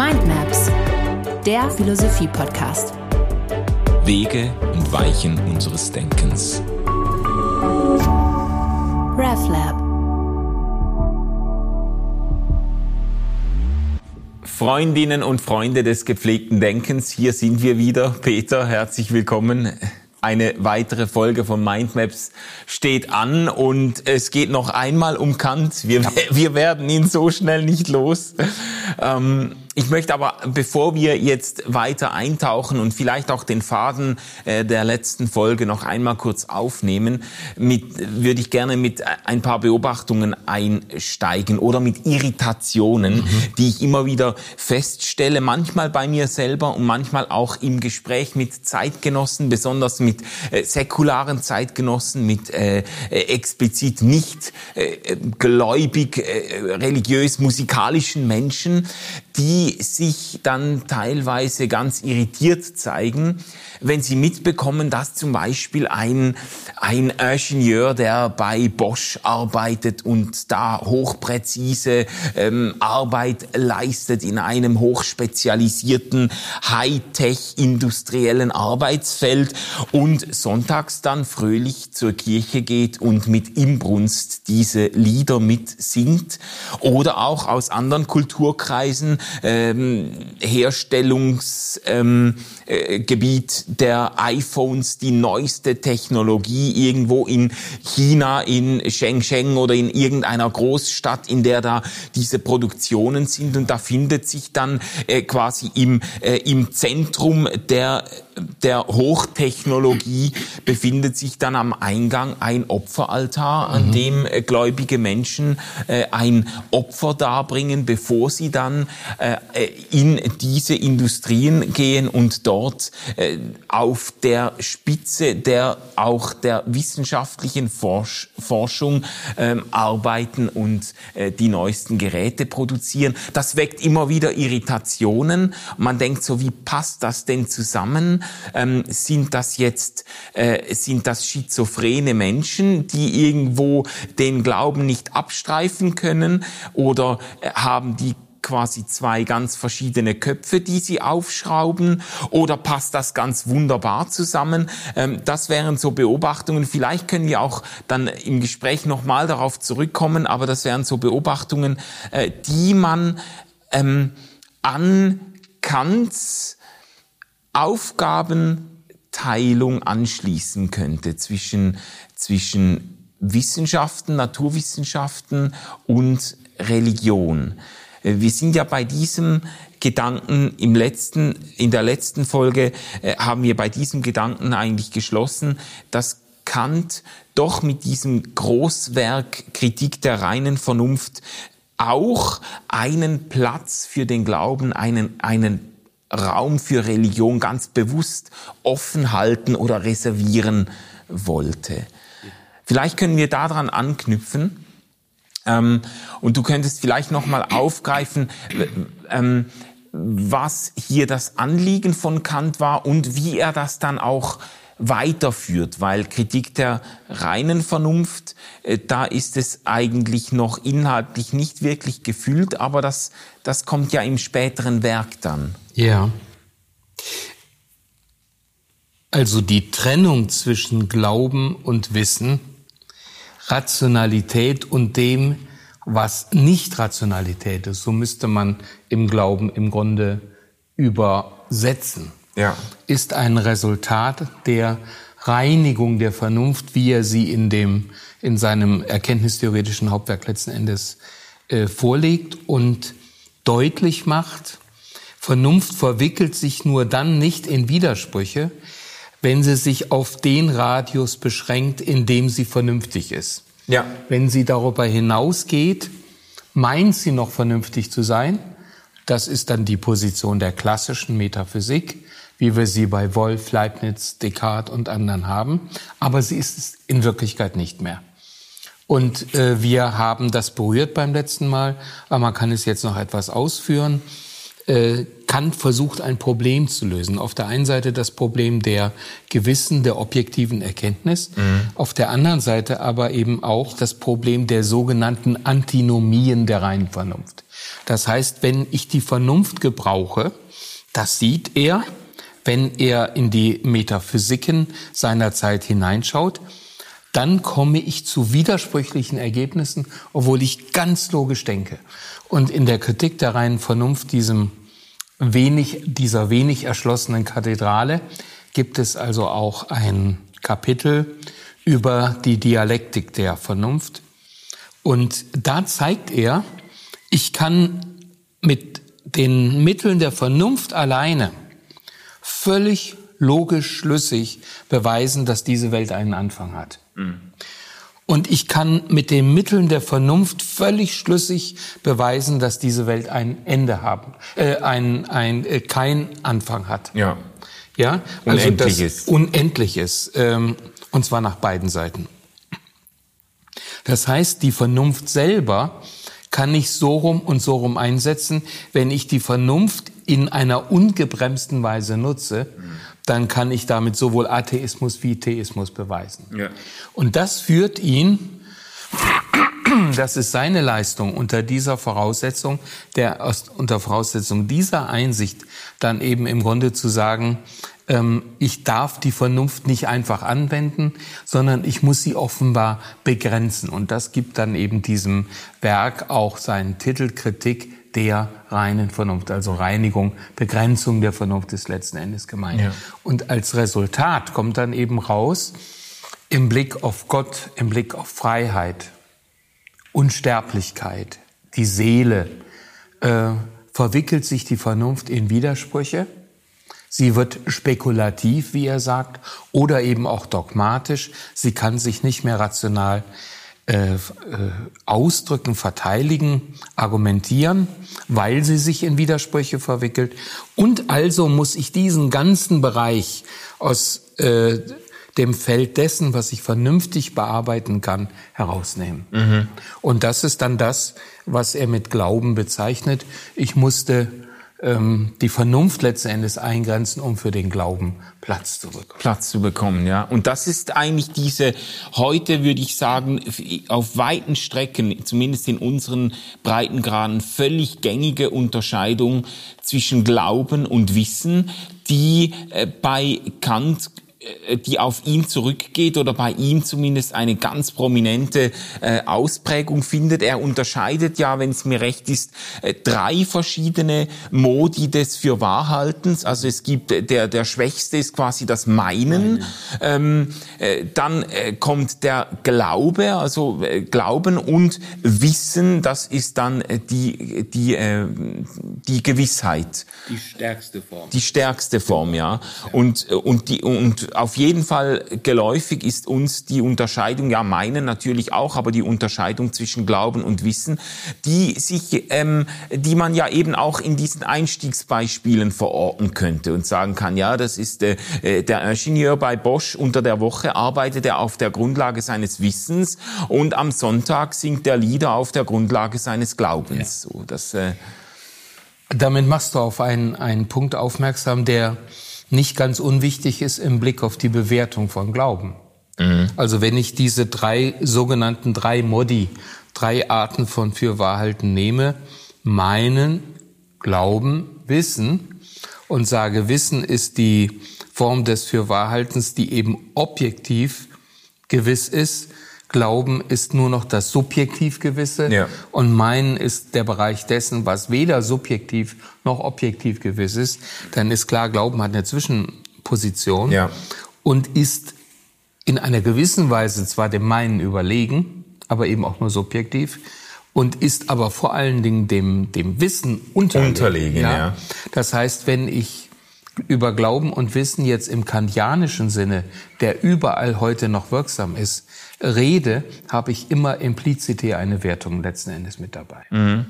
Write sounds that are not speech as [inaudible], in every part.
Mindmaps, der Philosophie-Podcast. Wege und Weichen unseres Denkens. RefLab. Freundinnen und Freunde des gepflegten Denkens, hier sind wir wieder. Peter, herzlich willkommen. Eine weitere Folge von Mindmaps steht an und es geht noch einmal um Kant. Wir, wir werden ihn so schnell nicht los. Ähm, ich möchte aber, bevor wir jetzt weiter eintauchen und vielleicht auch den Faden äh, der letzten Folge noch einmal kurz aufnehmen, mit, würde ich gerne mit ein paar Beobachtungen einsteigen oder mit Irritationen, mhm. die ich immer wieder feststelle, manchmal bei mir selber und manchmal auch im Gespräch mit Zeitgenossen, besonders mit äh, säkularen Zeitgenossen, mit äh, äh explizit nicht äh, gläubig, äh, religiös, musikalischen Menschen, die sich dann teilweise ganz irritiert zeigen, wenn sie mitbekommen, dass zum Beispiel ein, ein Ingenieur, der bei Bosch arbeitet und da hochpräzise ähm, Arbeit leistet in einem hochspezialisierten Hightech industriellen Arbeitsfeld und sonntags dann fröhlich zur Kirche geht und mit Imbrunst diese Lieder mitsingt oder auch aus anderen Kulturkreisen ähm, Herstellungsgebiet ähm, äh, der iPhones, die neueste Technologie irgendwo in China, in Shenzhen oder in irgendeiner Großstadt, in der da diese Produktionen sind. Und da findet sich dann äh, quasi im, äh, im Zentrum der der Hochtechnologie befindet sich dann am Eingang ein Opferaltar, an mhm. dem äh, gläubige Menschen äh, ein Opfer darbringen, bevor sie dann äh, in diese Industrien gehen und dort auf der Spitze der auch der wissenschaftlichen Forsch Forschung ähm, arbeiten und die neuesten Geräte produzieren. Das weckt immer wieder Irritationen. Man denkt so, wie passt das denn zusammen? Ähm, sind das jetzt äh, sind das schizophrene Menschen, die irgendwo den Glauben nicht abstreifen können oder äh, haben die quasi zwei ganz verschiedene Köpfe, die sie aufschrauben oder passt das ganz wunderbar zusammen? Ähm, das wären so Beobachtungen. Vielleicht können wir auch dann im Gespräch nochmal darauf zurückkommen, aber das wären so Beobachtungen, äh, die man ähm, an Kants Aufgabenteilung anschließen könnte zwischen, zwischen Wissenschaften, Naturwissenschaften und Religion. Äh, wir sind ja bei diesem Gedanken im letzten, in der letzten Folge äh, haben wir bei diesem Gedanken eigentlich geschlossen, dass Kant doch mit diesem Großwerk Kritik der reinen Vernunft auch einen Platz für den Glauben, einen, einen Raum für Religion ganz bewusst offen halten oder reservieren wollte. Vielleicht können wir daran anknüpfen. Ähm, und du könntest vielleicht nochmal aufgreifen, ähm, was hier das Anliegen von Kant war und wie er das dann auch weiterführt, weil Kritik der reinen Vernunft, äh, da ist es eigentlich noch inhaltlich nicht wirklich gefüllt, aber das, das kommt ja im späteren Werk dann. Ja. Also die Trennung zwischen Glauben und Wissen, Rationalität und dem, was nicht Rationalität ist, so müsste man im Glauben im Grunde übersetzen ja. ist ein Resultat der Reinigung der Vernunft, wie er sie in dem in seinem erkenntnistheoretischen Hauptwerk letzten Endes äh, vorlegt und deutlich macht, Vernunft verwickelt sich nur dann nicht in Widersprüche, wenn sie sich auf den Radius beschränkt, in dem sie vernünftig ist. Ja. Wenn sie darüber hinausgeht, meint sie noch vernünftig zu sein. Das ist dann die Position der klassischen Metaphysik wie wir sie bei Wolf, Leibniz, Descartes und anderen haben. Aber sie ist es in Wirklichkeit nicht mehr. Und äh, wir haben das berührt beim letzten Mal, aber man kann es jetzt noch etwas ausführen. äh, Kant versucht, ein Problem zu lösen. Auf der einen Seite das Problem der Gewissen, der objektiven Erkenntnis, mhm. auf der anderen Seite aber eben auch das Problem der sogenannten Antinomien der reinen Vernunft. Das heißt, wenn ich die Vernunft gebrauche, das sieht er, wenn er in die Metaphysiken seiner Zeit hineinschaut, dann komme ich zu widersprüchlichen Ergebnissen, obwohl ich ganz logisch denke. Und in der Kritik der reinen Vernunft, diesem wenig, dieser wenig erschlossenen Kathedrale, gibt es also auch ein Kapitel über die Dialektik der Vernunft. Und da zeigt er, ich kann mit den Mitteln der Vernunft alleine völlig logisch schlüssig beweisen, dass diese Welt einen Anfang hat. Mhm. Und ich kann mit den Mitteln der Vernunft völlig schlüssig beweisen, dass diese Welt ein Ende haben, äh, ein, ein, äh, kein Anfang hat. Ja. Ja, also unendlich ist. Unendlich ist. Ähm, und zwar nach beiden Seiten. Das heißt, die Vernunft selber kann ich so rum und so rum einsetzen. Wenn ich die Vernunft in einer ungebremsten Weise nutze, dann kann ich damit sowohl Atheismus wie Theismus beweisen. Ja. Und das führt ihn, das ist seine Leistung unter dieser Voraussetzung, der unter Voraussetzung dieser Einsicht dann eben im Grunde zu sagen, ähm, ich darf die Vernunft nicht einfach anwenden, sondern ich muss sie offenbar begrenzen. Und das gibt dann eben diesem Werk auch seinen Titel Kritik der reinen Vernunft, also Reinigung, Begrenzung der Vernunft ist letzten Endes gemeint. Ja. Und als Resultat kommt dann eben raus, im Blick auf Gott, im Blick auf Freiheit, Unsterblichkeit, die Seele, äh, verwickelt sich die Vernunft in Widersprüche Sie wird spekulativ, wie er sagt, oder eben auch dogmatisch. Sie kann sich nicht mehr rational äh, äh, ausdrücken, verteidigen, argumentieren, weil sie sich in Widersprüche verwickelt. Und also muss ich diesen ganzen Bereich aus äh, dem Feld dessen, was ich vernünftig bearbeiten kann, herausnehmen. Mhm. Und das ist dann das, was er mit Glauben bezeichnet. Ich musste ähm, die Vernunft letzten Endes eingrenzen, um für den Glauben Platz zu bekommen. Platz zu bekommen, ja. Und das ist eigentlich diese, heute würde ich sagen, auf weiten Strecken, zumindest in unseren Breitengraden, völlig gängige Unterscheidung zwischen Glauben und Wissen, die äh, bei Kant die auf ihn zurückgeht oder bei ihm zumindest eine ganz prominente äh, Ausprägung findet. Er unterscheidet ja, wenn es mir recht ist, äh, drei verschiedene Modi des Fürwahrhaltens. Also es gibt äh, der der schwächste ist quasi das Meinen. Ähm, äh, dann äh, kommt der Glaube, also Glauben und Wissen. Das ist dann die die die Gewissheit. Die stärkste Form. Die stärkste Form, ja. Und und die und auf jeden Fall geläufig ist uns die Unterscheidung, ja meinen natürlich auch, aber die Unterscheidung zwischen Glauben und Wissen, die sich, ähm, die man ja eben auch in diesen Einstiegsbeispielen verorten könnte und sagen kann, ja, das ist äh, äh der Ingenieur bei Bosch unter der Woche arbeitet er auf der Grundlage seines Wissens und am Sonntag singt der Lieder auf der Grundlage seines Glaubens. Ja. So, das, äh Damit machst du auf einen, einen Punkt aufmerksam, der nicht ganz unwichtig ist im Blick auf die Bewertung von Glauben. Mhm. Also wenn ich diese drei sogenannten drei Modi, drei Arten von Fürwahrhalten nehme, meinen, Glauben, Wissen und sage, Wissen ist die Form des Fürwahrhaltens, die eben objektiv gewiss ist, Glauben ist nur noch das subjektiv Gewisse ja. und Meinen ist der Bereich dessen, was weder subjektiv noch objektiv gewiss ist, dann ist klar, Glauben hat eine Zwischenposition ja. und ist in einer gewissen Weise zwar dem Meinen überlegen, aber eben auch nur subjektiv und ist aber vor allen Dingen dem, dem Wissen unterlegen. unterlegen ja? ja. Das heißt, wenn ich über Glauben und Wissen jetzt im kantianischen Sinne, der überall heute noch wirksam ist, rede, habe ich immer implizit eine Wertung letzten Endes mit dabei. Mhm.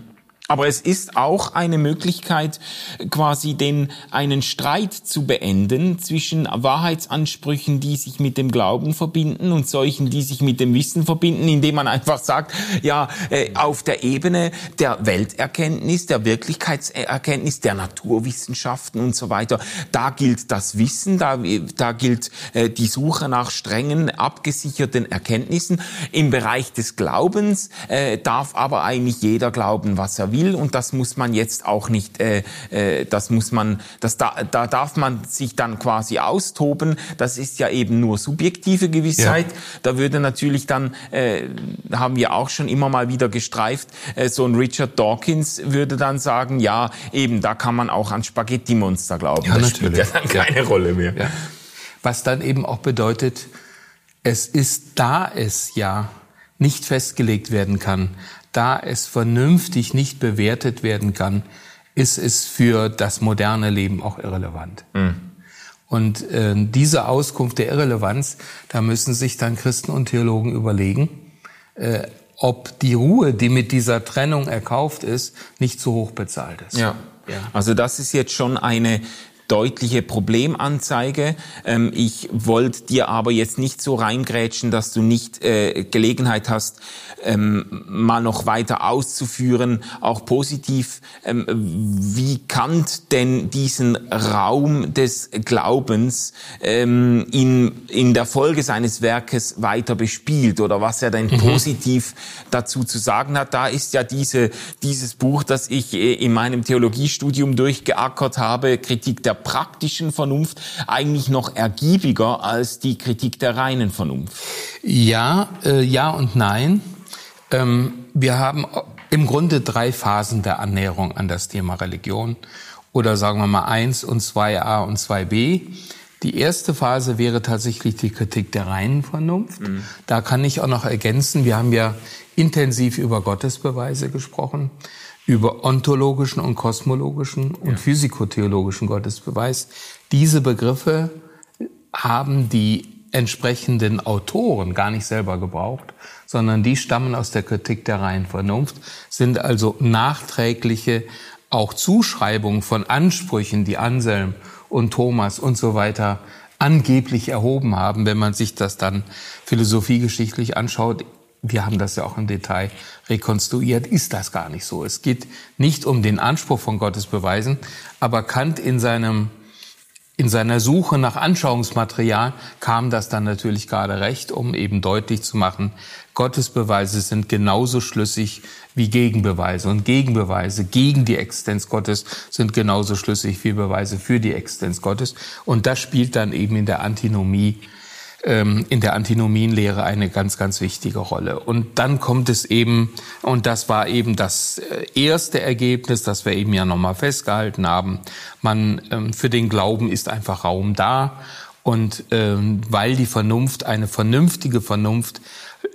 Aber es ist auch eine Möglichkeit, quasi den, einen Streit zu beenden zwischen Wahrheitsansprüchen, die sich mit dem Glauben verbinden und solchen, die sich mit dem Wissen verbinden, indem man einfach sagt, ja, äh, auf der Ebene der Welterkenntnis, der Wirklichkeitserkenntnis, der Naturwissenschaften und so weiter, da gilt das Wissen, da, da gilt äh, die Suche nach strengen, abgesicherten Erkenntnissen. Im Bereich des Glaubens äh, darf aber eigentlich jeder glauben, was er will will und das muss man jetzt auch nicht, äh, äh, das muss man, das da, da darf man sich dann quasi austoben. Das ist ja eben nur subjektive Gewissheit. Ja. Da würde natürlich dann, äh, haben wir auch schon immer mal wieder gestreift, äh, so ein Richard Dawkins würde dann sagen, ja, eben, da kann man auch an Spaghetti-Monster glauben. Ja, das natürlich. spielt ja dann keine ja. Rolle mehr. Ja. Was dann eben auch bedeutet, es ist, da es ja nicht festgelegt werden kann, da es vernünftig nicht bewertet werden kann, ist es für das moderne Leben auch irrelevant. Mhm. Und äh, diese Auskunft der Irrelevanz, da müssen sich dann Christen und Theologen überlegen, äh, ob die Ruhe, die mit dieser Trennung erkauft ist, nicht zu hoch bezahlt ist. Ja. ja. Also das ist jetzt schon eine deutliche Problemanzeige. Ähm, ich wollte dir aber jetzt nicht so reingrätschen, dass du nicht äh, Gelegenheit hast, ähm, mal noch weiter auszuführen, auch positiv, ähm, wie Kant denn diesen Raum des Glaubens ähm, in, in der Folge seines Werkes weiter bespielt oder was er denn mhm. positiv dazu zu sagen hat. Da ist ja diese, dieses Buch, das ich äh, in meinem Theologiestudium durchgeackert habe, Kritik der praktischen Vernunft, eigentlich noch ergiebiger als die Kritik der reinen Vernunft. Ja, äh, ja und nein. Ähm, wir haben im Grunde drei Phasen der Annäherung an das Thema Religion oder sagen wir mal eins und zwei a und zwei b Die erste Phase wäre tatsächlich die Kritik der reinen Vernunft. Mhm. Da kann ich auch noch ergänzen, wir haben ja intensiv über Gottesbeweise gesprochen, über ontologischen und kosmologischen und ja. physikotheologischen Gottesbeweis. Diese Begriffe haben die entsprechenden Autoren gar nicht selber gebraucht, sondern die stammen aus der Kritik der reinen Vernunft, sind also nachträgliche auch Zuschreibungen von Ansprüchen, die Anselm und Thomas und so weiter angeblich erhoben haben, wenn man sich das dann philosophiegeschichtlich anschaut. Wir haben das ja auch im Detail rekonstruiert, ist das gar nicht so. Es geht nicht um den Anspruch von Gottes Beweisen, aber Kant in seinem in seiner Suche nach Anschauungsmaterial kam das dann natürlich gerade recht, um eben deutlich zu machen, Gottesbeweise sind genauso schlüssig wie Gegenbeweise. Und Gegenbeweise gegen die Existenz Gottes sind genauso schlüssig wie Beweise für die Existenz Gottes. Und das spielt dann eben in der Antinomie ähm, in der Antinomienlehre eine ganz, ganz wichtige Rolle. Und dann kommt es eben, und das war eben das äh, erste Ergebnis, das wir eben ja nochmal festgehalten haben, man, ähm, für den Glauben ist einfach Raum da. Und ähm, weil die Vernunft, eine vernünftige Vernunft,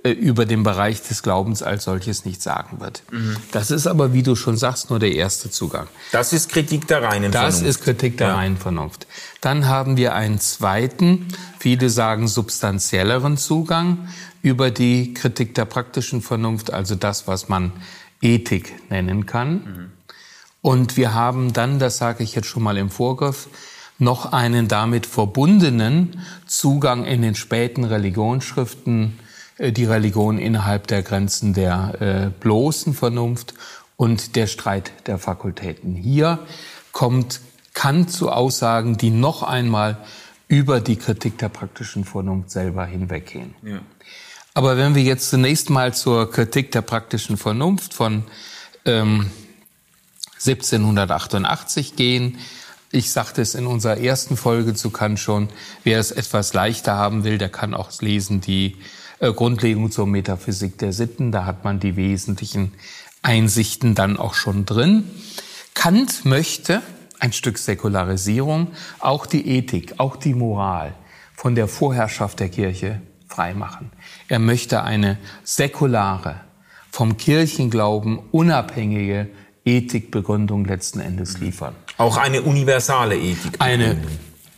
über den Bereich des Glaubens als solches nicht sagen wird. Mhm. Das ist aber, wie du schon sagst, nur der erste Zugang. Das ist Kritik der reinen das Vernunft. Das ist Kritik der ja. reinen Vernunft. Dann haben wir einen zweiten, viele sagen substanzielleren Zugang über die Kritik der praktischen Vernunft, also das, was man Ethik nennen kann. Mhm. Und wir haben dann, das sage ich jetzt schon mal im Vorgriff, noch einen damit verbundenen Zugang in den späten Religionsschriften äh, die Religion innerhalb der Grenzen der äh, bloßen Vernunft und der Streit der Fakultäten. Hier kommt Kant zu Aussagen, die noch einmal über die Kritik der praktischen Vernunft selber hinweggehen. Ja. Aber wenn wir jetzt zunächst mal zur Kritik der praktischen Vernunft von ähm, 1788 gehen, ich sagte es in unserer ersten Folge zu Kant schon, wer es etwas leichter haben will, der kann auch lesen die äh, Grundlegung zur Metaphysik der Sitten. Da hat man die wesentlichen Einsichten dann auch schon drin. Kant möchte ein Stück Säkularisierung, auch die Ethik, auch die Moral von der Vorherrschaft der Kirche freimachen. Er möchte eine säkulare, vom Kirchenglauben unabhängige Ethikbegründung letzten Endes liefern. Auch eine universale Ethik. Eine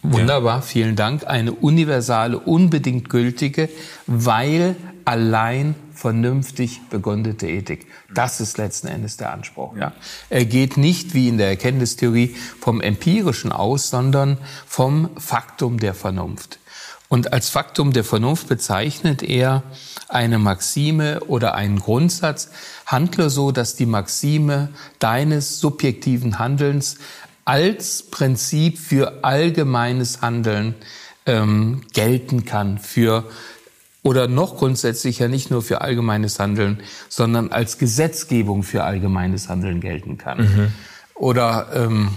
Wunderbar, vielen Dank. Eine universale, unbedingt gültige, weil allein vernünftig begründete Ethik. Das ist letzten Endes der Anspruch. Ja. Er geht nicht wie in der Erkenntnistheorie vom Empirischen aus, sondern vom Faktum der Vernunft. Und als Faktum der Vernunft bezeichnet er eine Maxime oder einen Grundsatz. Handle so, dass die Maxime deines subjektiven Handelns als Prinzip für allgemeines Handeln ähm, gelten kann, für oder noch grundsätzlicher nicht nur für allgemeines Handeln, sondern als Gesetzgebung für allgemeines Handeln gelten kann. Mhm. Oder ähm,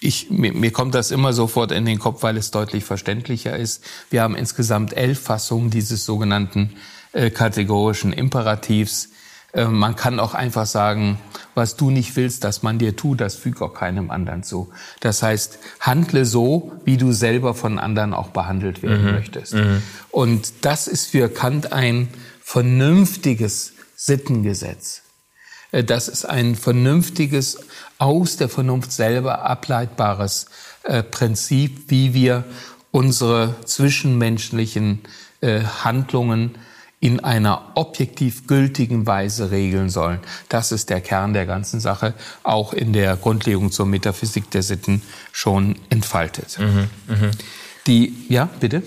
ich, mir, mir kommt das immer sofort in den Kopf, weil es deutlich verständlicher ist. Wir haben insgesamt elf Fassungen dieses sogenannten äh, kategorischen Imperativs. Äh, man kann auch einfach sagen, was du nicht willst, dass man dir tut, das fügt auch keinem anderen zu. Das heißt, handle so, wie du selber von anderen auch behandelt werden mhm. möchtest. Mhm. Und das ist für Kant ein vernünftiges Sittengesetz. Äh, das ist ein vernünftiges, aus der Vernunft selber ableitbares äh, Prinzip, wie wir unsere zwischenmenschlichen Handlungen in einer objektiv gültigen Weise regeln sollen. Das ist der Kern der ganzen Sache, auch in der Grundlegung zur Metaphysik der Sitten schon entfaltet. Mhm, mh. Die, ja, bitte?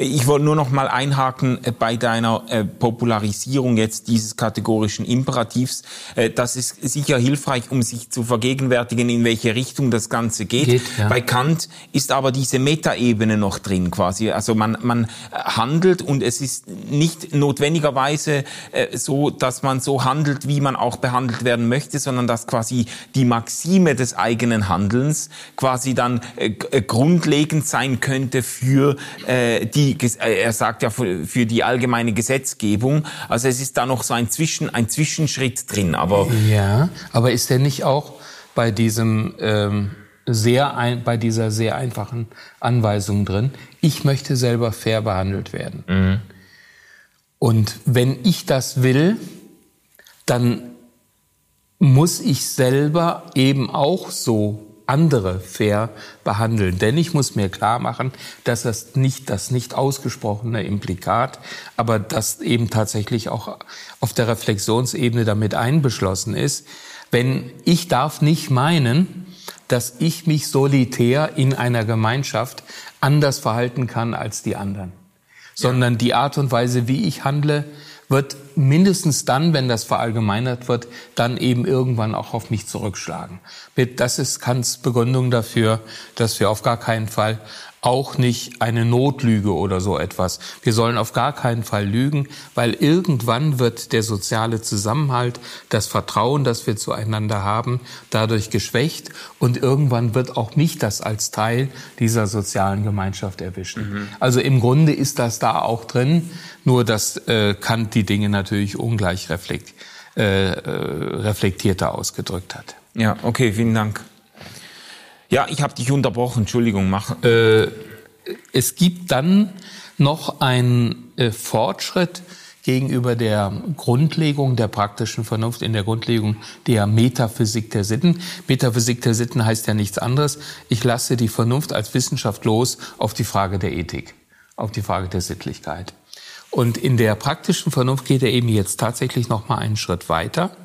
Ich wollte nur noch mal einhaken äh, bei deiner äh, Popularisierung jetzt dieses kategorischen Imperativs. Äh, das ist sicher hilfreich, um sich zu vergegenwärtigen, in welche Richtung das Ganze geht. geht ja. Bei Kant ist aber diese Metaebene noch drin quasi. Also man, man handelt und es ist nicht notwendigerweise so, dass man so handelt, wie man auch behandelt werden möchte, sondern dass quasi die Maxime des eigenen Handelns quasi dann grundlegend sein könnte für die die, äh, er sagt ja für die allgemeine Gesetzgebung. Also es ist da noch so ein Zwischen, ein Zwischenschritt drin. Aber ja, aber ist er nicht auch bei diesem ähm, sehr ein, bei dieser sehr einfachen Anweisung drin? Ich möchte selber fair behandelt werden. Mhm. Und wenn ich das will, dann muss ich selber eben auch so andere fair behandeln. Denn ich muss mir klar machen, dass das nicht das nicht ausgesprochene Implikat, aber das eben tatsächlich auch auf der Reflexionsebene damit einbeschlossen ist. Wenn ich darf nicht meinen, dass ich mich solitär in einer Gemeinschaft anders verhalten kann als die anderen, sondern die Art und Weise, wie ich handle, wird mindestens dann, wenn das verallgemeinert wird, dann eben irgendwann auch auf mich zurückschlagen. Das ist Kants Begründung dafür, dass wir auf gar keinen Fall auch nicht eine Notlüge oder so etwas. Wir sollen auf gar keinen Fall lügen, weil irgendwann wird der soziale Zusammenhalt, das Vertrauen, das wir zueinander haben, dadurch geschwächt und irgendwann wird auch mich das als Teil dieser sozialen Gemeinschaft erwischen. Mhm. Also im Grunde ist das da auch drin, nur dass äh, Kant die Dinge natürlich ungleich reflekt, äh, äh, reflektierter ausgedrückt hat. Ja, okay, vielen Dank. Ja, ich habe dich unterbrochen, Entschuldigung, mach. Äh, es gibt dann noch einen äh, Fortschritt gegenüber der Grundlegung der praktischen Vernunft in der Grundlegung der Metaphysik der Sitten. Metaphysik der Sitten heißt ja nichts anderes. Ich lasse die Vernunft als Wissenschaft los auf die Frage der Ethik, auf die Frage der Sittlichkeit. Und in der praktischen Vernunft geht er eben jetzt tatsächlich noch mal einen Schritt weiter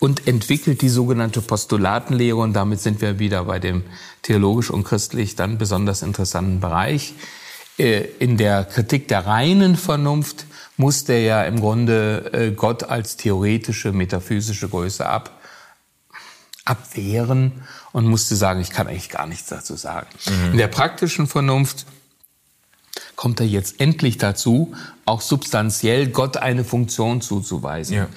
und entwickelt die sogenannte Postulatenlehre. Und damit sind wir wieder bei dem theologisch und christlich dann besonders interessanten Bereich. Äh, in der Kritik der reinen Vernunft muss der ja im Grunde äh, Gott als theoretische, metaphysische Größe ab, abwehren und musste sagen, ich kann eigentlich gar nichts dazu sagen. Mhm. In der praktischen Vernunft kommt er jetzt endlich dazu, auch substanziell Gott eine Funktion zuzuweisen. Ja.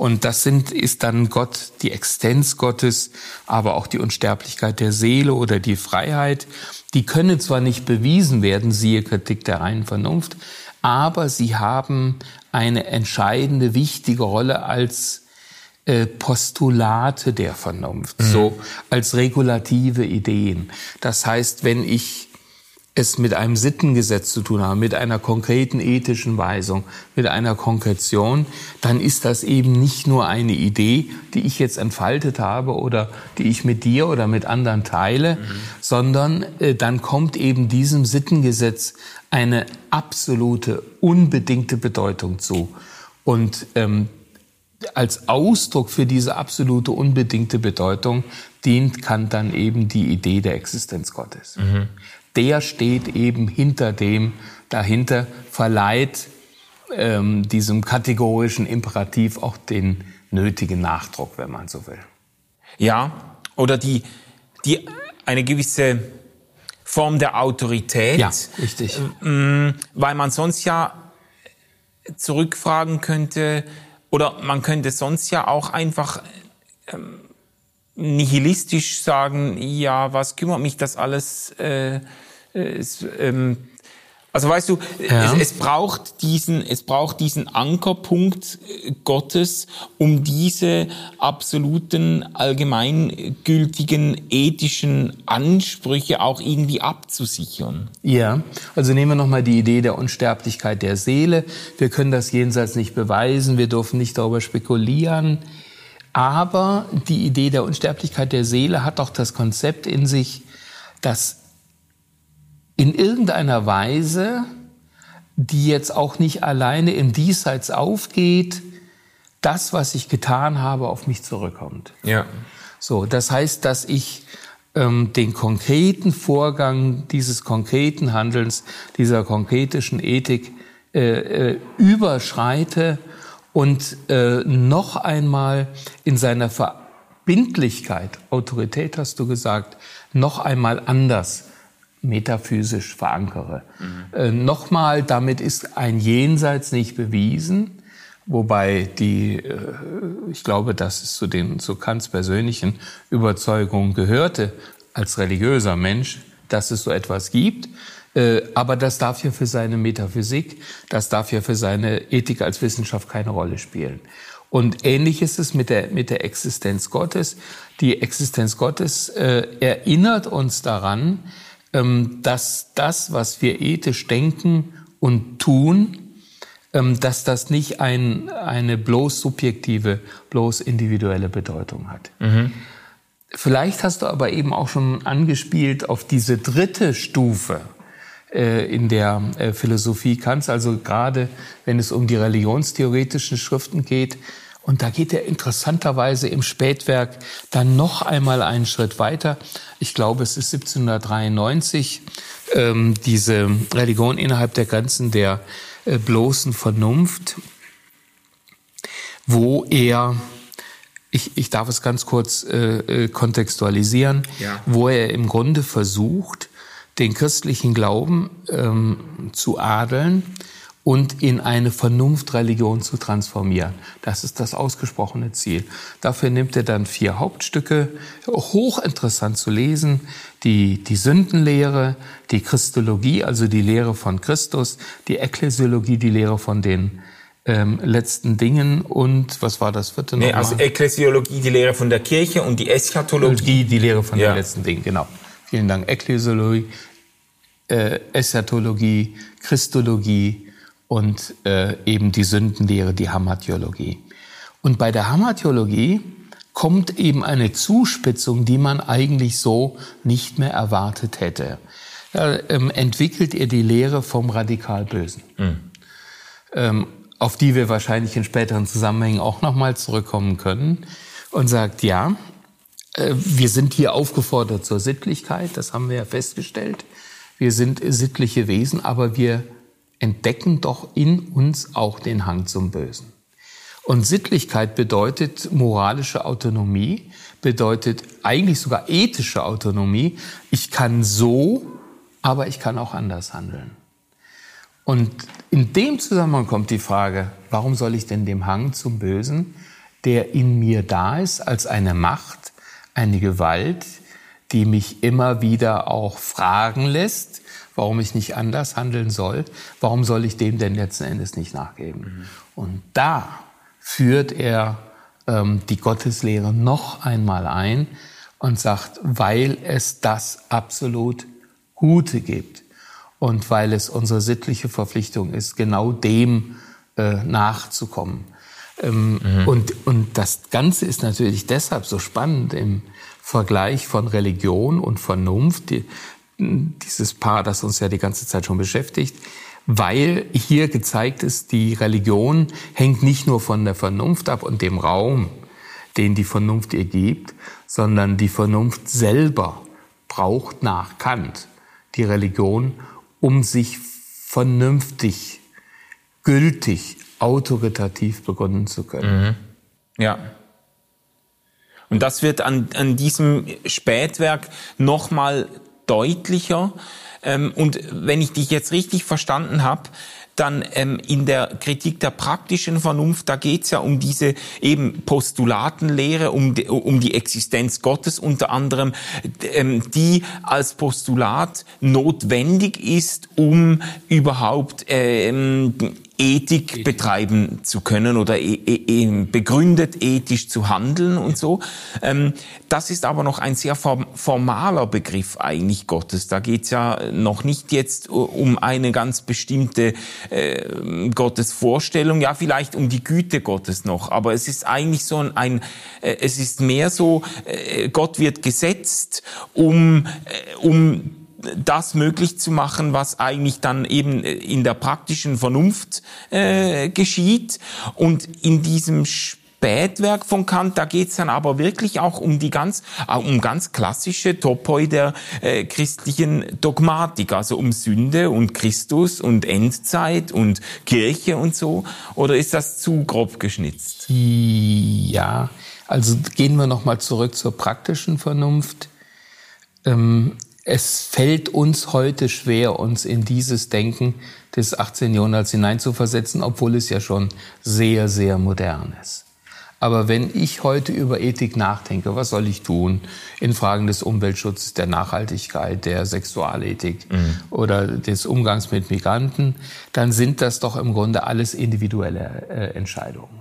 Und das sind, ist dann Gott, die Existenz Gottes, aber auch die Unsterblichkeit der Seele oder die Freiheit. Die können zwar nicht bewiesen werden, siehe Kritik der reinen Vernunft, aber sie haben eine entscheidende, wichtige Rolle als äh, Postulate der Vernunft, mhm. so als regulative Ideen. Das heißt, wenn ich es mit einem Sittengesetz zu tun haben, mit einer konkreten ethischen Weisung, mit einer Konkretion, dann ist das eben nicht nur eine Idee, die ich jetzt entfaltet habe oder die ich mit dir oder mit anderen teile, mhm. sondern äh, dann kommt eben diesem Sittengesetz eine absolute, unbedingte Bedeutung zu. Und ähm, als Ausdruck für diese absolute, unbedingte Bedeutung dient Kant dann eben die Idee der Existenz Gottes. Mhm der steht eben hinter dem, dahinter verleiht ähm, diesem kategorischen Imperativ auch den nötigen Nachdruck, wenn man so will. Ja, oder die, die eine gewisse Form der Autorität. Ja, richtig. Ähm, weil man sonst ja zurückfragen könnte, oder man könnte sonst ja auch einfach ähm, nihilistisch sagen, ja, was kümmert mich das alles? Äh, es, ähm, also weißt du, ja. es, es, braucht diesen, es braucht diesen Ankerpunkt äh, Gottes, um diese absoluten, allgemeingültigen ethischen Ansprüche auch irgendwie abzusichern. Ja, also nehmen wir nochmal die Idee der Unsterblichkeit der Seele. Wir können das jenseits nicht beweisen, wir dürfen nicht darüber spekulieren. Aber die Idee der Unsterblichkeit der Seele hat doch das Konzept in sich, dass in irgendeiner Weise, die jetzt auch nicht alleine im Diesseits aufgeht, das, was ich getan habe, auf mich zurückkommt. Ja. So, das heißt, dass ich ähm, den konkreten Vorgang dieses konkreten Handelns, dieser konkretischen Ethik äh, äh, überschreite und äh, noch einmal in seiner Verbindlichkeit, Autorität hast du gesagt, noch einmal anders metaphysisch verankere. Mhm. Äh, Nochmal, damit ist ein Jenseits nicht bewiesen, wobei die, äh, ich glaube, dass es zu den zu Kants persönlichen Überzeugungen gehörte als religiöser Mensch, dass es so etwas gibt. Äh, aber das darf ja für seine Metaphysik, das darf ja für seine Ethik als Wissenschaft keine Rolle spielen. Und ähnlich ist es mit der, mit der Existenz Gottes. Die Existenz Gottes äh, erinnert uns daran, ähm, dass das, was wir ethisch denken und tun, ähm, dass das nicht ein, eine bloß subjektive, bloß individuelle Bedeutung hat. Mhm. Vielleicht hast du aber eben auch schon angespielt auf diese dritte Stufe in der äh, Philosophie Kants, also gerade wenn es um die religionstheoretischen Schriften geht, und da geht er interessanterweise im Spätwerk dann noch einmal einen Schritt weiter. Ich glaube, es ist 1793, ähm, diese Religion innerhalb der Grenzen der äh, bloßen Vernunft, wo er, ich, ich darf es ganz kurz äh, äh kontextualisieren, ja. wo er im Grunde versucht, den christlichen Glauben ähm, zu adeln und in eine Vernunftreligion zu transformieren. Das ist das ausgesprochene Ziel. Dafür nimmt er dann vier Hauptstücke, hochinteressant zu lesen, die, die Sündenlehre, die Christologie, also die Lehre von Christus, die Ekklesiologie, die Lehre von den ähm, letzten Dingen und was war das vierte nee, Also Ekklesiologie, die Lehre von der Kirche und die Eschatologie. Die Lehre von ja. den letzten Dingen, genau. Vielen Dank. Ekklesiologie, äh, Eschatologie, Christologie, und äh, eben die Sündenlehre, die Hamartiologie. Und bei der Hamartiologie kommt eben eine Zuspitzung, die man eigentlich so nicht mehr erwartet hätte. Da ähm, entwickelt er die Lehre vom radikal Bösen, mhm. ähm, auf die wir wahrscheinlich in späteren Zusammenhängen auch nochmal zurückkommen können, und sagt, ja, äh, wir sind hier aufgefordert zur Sittlichkeit, das haben wir ja festgestellt. Wir sind sittliche Wesen, aber wir entdecken doch in uns auch den Hang zum Bösen. Und Sittlichkeit bedeutet moralische Autonomie, bedeutet eigentlich sogar ethische Autonomie. Ich kann so, aber ich kann auch anders handeln. Und in dem Zusammenhang kommt die Frage, warum soll ich denn dem Hang zum Bösen, der in mir da ist, als eine Macht, eine Gewalt, die mich immer wieder auch fragen lässt, warum ich nicht anders handeln soll, warum soll ich dem denn letzten Endes nicht nachgeben? Mhm. Und da führt er ähm, die Gotteslehre noch einmal ein und sagt, weil es das absolut Gute gibt und weil es unsere sittliche Verpflichtung ist, genau dem äh, nachzukommen. Ähm, mhm. und, und das Ganze ist natürlich deshalb so spannend im Vergleich von Religion und Vernunft, die, dieses Paar, das uns ja die ganze Zeit schon beschäftigt, weil hier gezeigt ist, die Religion hängt nicht nur von der Vernunft ab und dem Raum, den die Vernunft ihr gibt, sondern die Vernunft selber braucht nach Kant die Religion, um sich vernünftig, gültig, autoritativ begründen zu können. Mhm. Ja. Und das wird an, an diesem Spätwerk nochmal deutlicher. Ähm, und wenn ich dich jetzt richtig verstanden habe, dann ähm, in der Kritik der praktischen Vernunft, da geht es ja um diese eben Postulatenlehre, um die, um die Existenz Gottes unter anderem, ähm, die als Postulat notwendig ist, um überhaupt ähm, Ethik betreiben zu können oder e e begründet ethisch zu handeln und so. Ähm, das ist aber noch ein sehr formaler Begriff eigentlich Gottes. Da geht's ja noch nicht jetzt um eine ganz bestimmte äh, Gottesvorstellung, ja vielleicht um die Güte Gottes noch, aber es ist eigentlich so ein, äh, es ist mehr so, äh, Gott wird gesetzt, um, äh, um das möglich zu machen, was eigentlich dann eben in der praktischen Vernunft äh, geschieht. Und in diesem Spätwerk von Kant, da geht's dann aber wirklich auch um die ganz, äh, um ganz klassische Topoi der äh, christlichen Dogmatik, also um Sünde und Christus und Endzeit und Kirche und so. Oder ist das zu grob geschnitzt? Ja, also gehen wir noch mal zurück zur praktischen Vernunft. Ähm, es fällt uns heute schwer, uns in dieses Denken des 18. Jahrhunderts hineinzuversetzen, obwohl es ja schon sehr, sehr modern ist. Aber wenn ich heute über Ethik nachdenke, was soll ich tun in Fragen des Umweltschutzes, der Nachhaltigkeit, der Sexualethik mhm. oder des Umgangs mit Migranten, dann sind das doch im Grunde alles individuelle äh, Entscheidungen.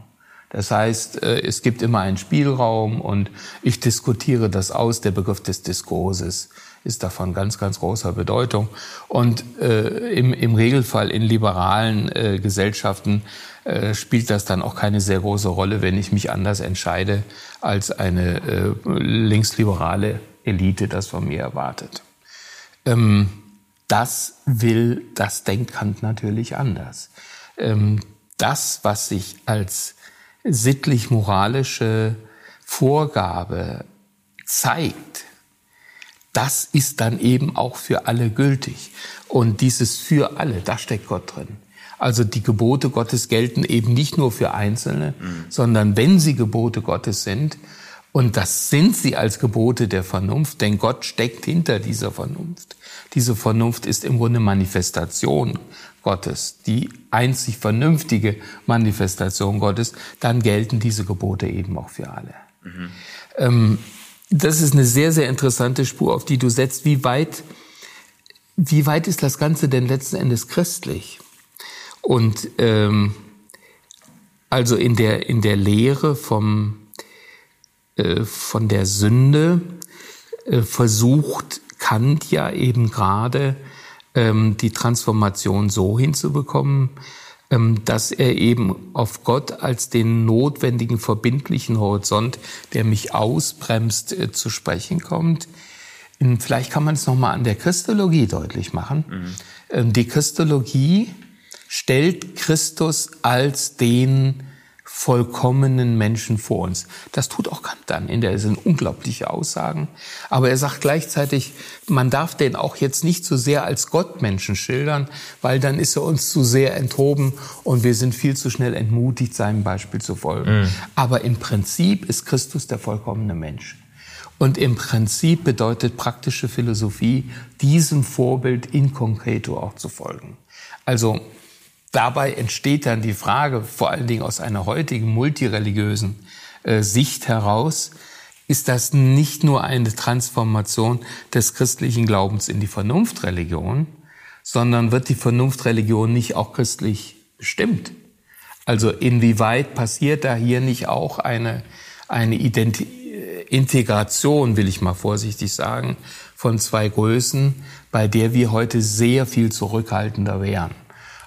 Das heißt, äh, es gibt immer einen Spielraum und ich diskutiere das aus, der Begriff des Diskurses ist davon ganz, ganz großer Bedeutung. Und äh, im, im Regelfall in liberalen äh, Gesellschaften äh, spielt das dann auch keine sehr große Rolle, wenn ich mich anders entscheide, als eine äh, linksliberale Elite das von mir erwartet. Ähm, das will, das denkt Kant natürlich anders. Ähm, das, was sich als sittlich-moralische Vorgabe zeigt, das ist dann eben auch für alle gültig. Und dieses für alle, da steckt Gott drin. Also die Gebote Gottes gelten eben nicht nur für Einzelne, mhm. sondern wenn sie Gebote Gottes sind, und das sind sie als Gebote der Vernunft, denn Gott steckt hinter dieser Vernunft. Diese Vernunft ist im Grunde Manifestation Gottes, die einzig vernünftige Manifestation Gottes, dann gelten diese Gebote eben auch für alle. Mhm. Ähm, das ist eine sehr, sehr interessante Spur, auf die du setzt. Wie weit, wie weit ist das Ganze denn letzten Endes christlich? Und ähm, also in der, in der Lehre vom, äh, von der Sünde äh, versucht Kant ja eben gerade ähm, die Transformation so hinzubekommen, dass er eben auf Gott als den notwendigen verbindlichen Horizont, der mich ausbremst, äh, zu sprechen kommt. Vielleicht kann man es nochmal an der Christologie deutlich machen. Mhm. Ähm, die Christologie stellt Christus als den vollkommenen Menschen vor uns. Das tut auch Kant dann. In der sind unglaubliche Aussagen. Aber er sagt gleichzeitig, man darf den auch jetzt nicht so sehr als Gottmenschen schildern, weil dann ist er uns zu sehr enthoben und wir sind viel zu schnell entmutigt, seinem Beispiel zu folgen. Mhm. Aber im Prinzip ist Christus der vollkommene Mensch. Und im Prinzip bedeutet praktische Philosophie, diesem Vorbild in concreto auch zu folgen. Also Dabei entsteht dann die Frage, vor allen Dingen aus einer heutigen multireligiösen äh, Sicht heraus, ist das nicht nur eine Transformation des christlichen Glaubens in die Vernunftreligion, sondern wird die Vernunftreligion nicht auch christlich bestimmt? Also inwieweit passiert da hier nicht auch eine, eine Identi Integration, will ich mal vorsichtig sagen, von zwei Größen, bei der wir heute sehr viel zurückhaltender wären.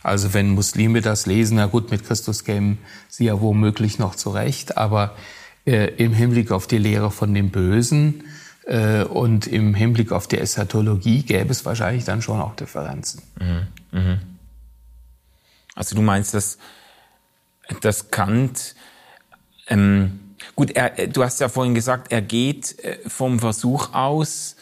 Also wenn Muslime das lesen, na gut, mit Christus kämen sie ja womöglich noch zurecht, aber äh, im Hinblick auf die Lehre von dem Bösen äh, und im Hinblick auf die Eschatologie gäbe es wahrscheinlich dann schon auch Differenzen. Mhm. Mhm. Also du meinst, dass, dass Kant ähm, Gut, er, du hast ja vorhin gesagt, er geht äh, vom Versuch aus,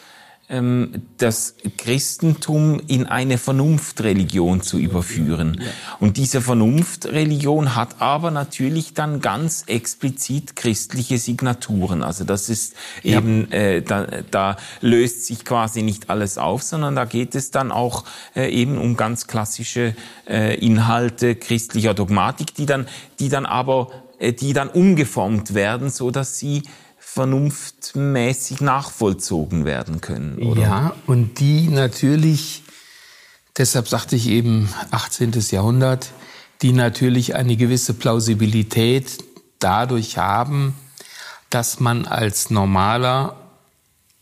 das Christentum in eine Vernunftreligion zu überführen. Und diese Vernunftreligion hat aber natürlich dann ganz explizit christliche Signaturen. Also das ist eben, äh, da, da löst sich quasi nicht alles auf, sondern da geht es dann auch äh, eben um ganz klassische äh, Inhalte christlicher Dogmatik, die dann, die dann aber äh, die dann umgeformt werden, so dass sie vernunftmäßig nachvollzogen werden können. Oder? Ja, und die natürlich, deshalb sagte ich eben 18. Jahrhundert, die natürlich eine gewisse Plausibilität dadurch haben, dass man als normaler,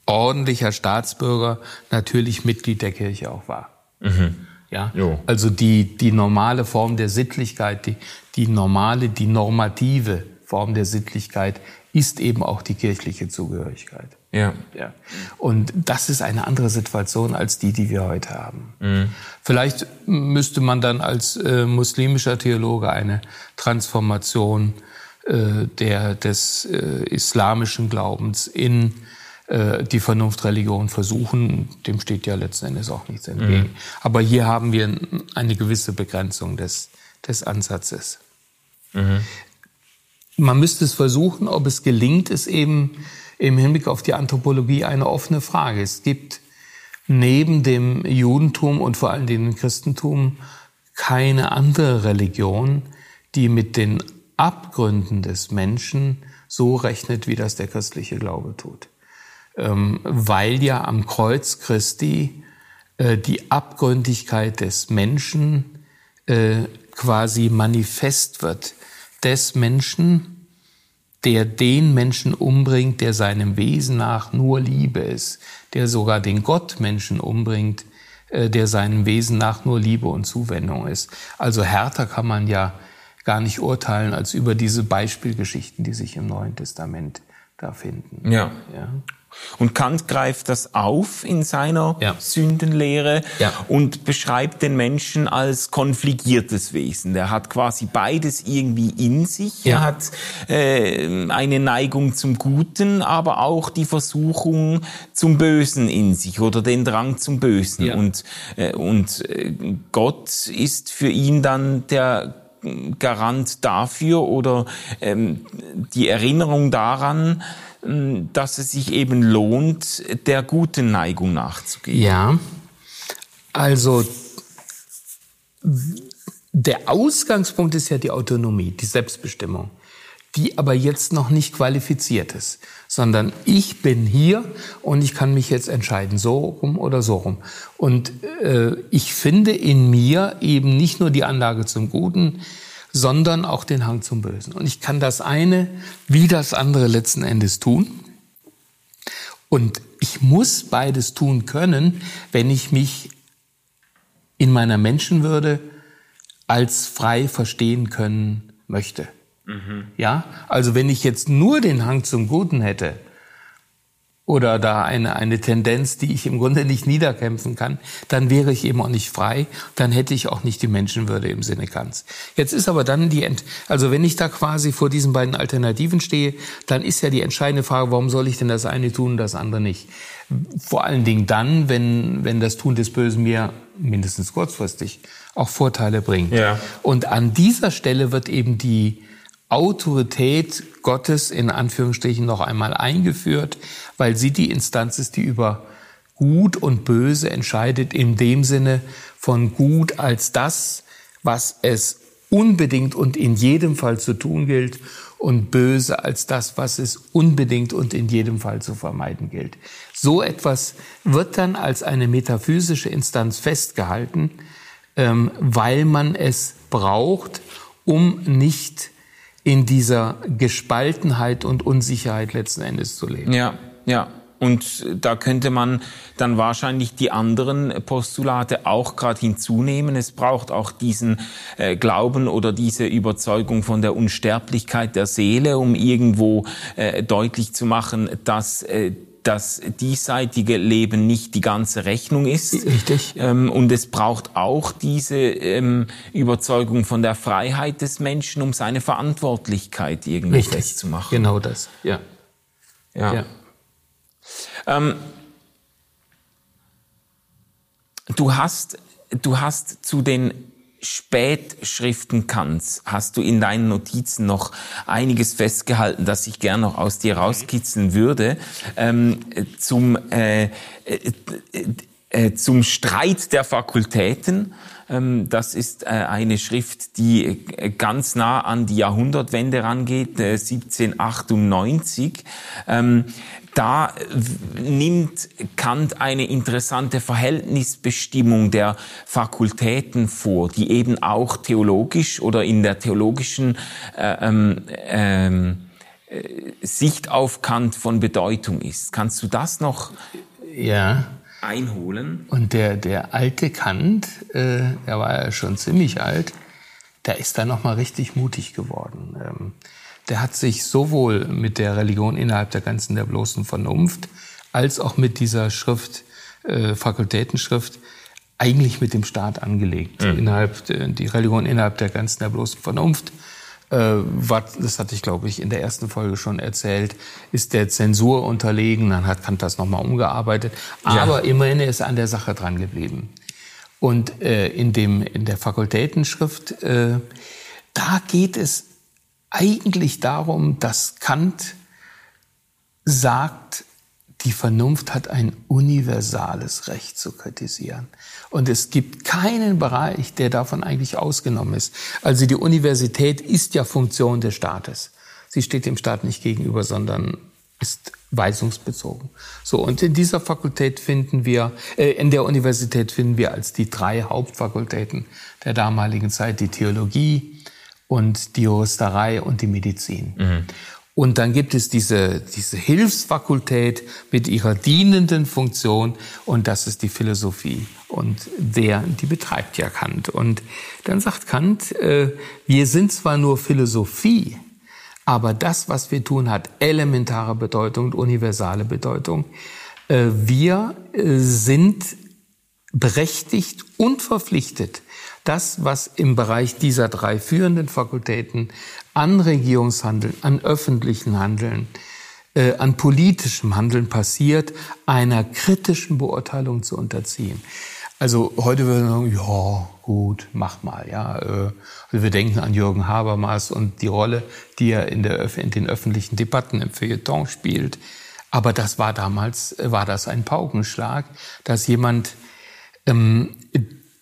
ordentlicher Staatsbürger natürlich Mitglied der Kirche auch war. Mhm. Ja, jo. also die, die normale Form der Sittlichkeit, die, die normale, die normative Form der Sittlichkeit ist eben auch die kirchliche Zugehörigkeit. Ja. ja. Und das ist eine andere Situation als die, die wir heute haben. Mhm. Vielleicht müsste man dann als äh, muslimischer Theologe eine Transformation äh, der, des äh, islamischen Glaubens in äh, die Vernunftreligion versuchen, dem steht ja letzten Endes auch nichts entgegen. Mhm. Aber hier haben wir eine gewisse Begrenzung des, des Ansatzes. Mhm. Man müsste es versuchen, ob es gelingt, ist eben im Hinblick auf die Anthropologie eine offene Frage. Es gibt neben dem Judentum und vor allem dem Christentum keine andere Religion, die mit den Abgründen des Menschen so rechnet, wie das der christliche Glaube tut ähm, weil ja am Kreuz Christi äh, die Abgründigkeit des Menschen äh, quasi manifest wird. Des Menschen, der den Menschen umbringt, der seinem Wesen nach nur Liebe ist, der sogar den Gottmenschen umbringt, äh, der seinem Wesen nach nur Liebe und Zuwendung ist. Also härter kann man ja gar nicht urteilen als über diese Beispielgeschichten, die sich im Neuen Testament da finden. Ja. ja. Und Kant greift das auf in seiner ja. Sündenlehre ja. und beschreibt den Menschen als konfligiertes Wesen. Der hat quasi beides irgendwie in sich. Ja. Er hat äh, eine Neigung zum Guten, aber auch die Versuchung zum Bösen in sich oder den Drang zum Bösen. Und, äh, und äh, Gott ist für ihn dann der Garant dafür oder ähm, die Erinnerung daran, dass es sich eben lohnt, der guten Neigung nachzugehen. Ja, also der Ausgangspunkt ist ja die Autonomie, die Selbstbestimmung, die aber jetzt noch nicht qualifiziert ist, sondern ich bin hier und ich kann mich jetzt entscheiden, so rum oder so rum. Und äh, ich finde in mir eben nicht nur die Anlage zum Guten, sondern auch den Hang zum Bösen. Und ich kann das eine wie das andere letzten Endes tun. Und ich muss beides tun können, wenn ich mich in meiner Menschenwürde als frei verstehen können möchte. Mhm. Ja, also wenn ich jetzt nur den Hang zum Guten hätte, oder da eine, eine Tendenz, die ich im Grunde nicht niederkämpfen kann, dann wäre ich eben auch nicht frei, dann hätte ich auch nicht die Menschenwürde im Sinne Kants. Jetzt ist aber dann die, Ent also wenn ich da quasi vor diesen beiden Alternativen stehe, dann ist ja die entscheidende Frage, warum soll ich denn das eine tun, das andere nicht? Vor allen Dingen dann, wenn, wenn das Tun des Bösen mir mindestens kurzfristig auch Vorteile bringt. Ja. Und an dieser Stelle wird eben die Autorität Gottes in Anführungsstrichen noch einmal eingeführt, weil sie die Instanz ist, die über Gut und Böse entscheidet, in dem Sinne von Gut als das, was es unbedingt und in jedem Fall zu tun gilt und Böse als das, was es unbedingt und in jedem Fall zu vermeiden gilt. So etwas wird dann als eine metaphysische Instanz festgehalten, ähm, weil man es braucht, um nicht in dieser Gespaltenheit und Unsicherheit letzten Endes zu leben. Ja, ja. Und da könnte man dann wahrscheinlich die anderen Postulate auch gerade hinzunehmen. Es braucht auch diesen äh, Glauben oder diese Überzeugung von der Unsterblichkeit der Seele, um irgendwo äh, deutlich zu machen, dass äh, das diesseitige Leben nicht die ganze Rechnung ist. Richtig. Ähm, und es braucht auch diese ähm, Überzeugung von der Freiheit des Menschen, um seine Verantwortlichkeit irgendwie Richtig. festzumachen. Genau das, ja. Ja. ja. Ähm, du hast, du hast zu den Spätschriften Kants hast du in deinen Notizen noch einiges festgehalten, das ich gern noch aus dir rauskitzeln würde. Ähm, zum, äh, äh, äh, zum Streit der Fakultäten. Ähm, das ist äh, eine Schrift, die äh, ganz nah an die Jahrhundertwende rangeht, 1798 da nimmt Kant eine interessante Verhältnisbestimmung der Fakultäten vor, die eben auch theologisch oder in der theologischen äh, ähm, ähm, äh, Sicht auf Kant von Bedeutung ist. Kannst du das noch ja. Einholen? Und der, der alte Kant, äh, er war ja schon ziemlich alt, der ist da noch mal richtig mutig geworden. Ähm, der hat sich sowohl mit der Religion innerhalb der ganzen der bloßen Vernunft als auch mit dieser Schrift, äh, Fakultätenschrift, eigentlich mit dem Staat angelegt. Mhm. Innerhalb, die Religion innerhalb der ganzen der bloßen Vernunft, äh, war, das hatte ich, glaube ich, in der ersten Folge schon erzählt, ist der Zensur unterlegen. Dann hat Kant das nochmal umgearbeitet. Aber ja. immerhin ist er an der Sache dran geblieben. Und äh, in, dem, in der Fakultätenschrift, äh, da geht es eigentlich darum, dass Kant sagt, die Vernunft hat ein universales Recht zu kritisieren. Und es gibt keinen Bereich, der davon eigentlich ausgenommen ist. Also die Universität ist ja Funktion des Staates. Sie steht dem Staat nicht gegenüber, sondern ist weisungsbezogen. So, und in dieser Fakultät finden wir, äh, in der Universität finden wir als die drei Hauptfakultäten der damaligen Zeit die Theologie, und die Juristerei und die Medizin. Mhm. Und dann gibt es diese, diese Hilfsfakultät mit ihrer dienenden Funktion und das ist die Philosophie. Und der, die betreibt ja Kant. Und dann sagt Kant, äh, wir sind zwar nur Philosophie, aber das, was wir tun, hat elementare Bedeutung und universale Bedeutung. Äh, wir äh, sind berechtigt und verpflichtet, das, was im Bereich dieser drei führenden Fakultäten an Regierungshandeln, an öffentlichen Handeln, äh, an politischem Handeln passiert, einer kritischen Beurteilung zu unterziehen. Also heute würden wir sagen, ja, gut, mach mal, ja. Äh, also wir denken an Jürgen Habermas und die Rolle, die er in, der, in den öffentlichen Debatten im Feuilleton spielt. Aber das war damals, war das ein Paukenschlag, dass jemand ähm,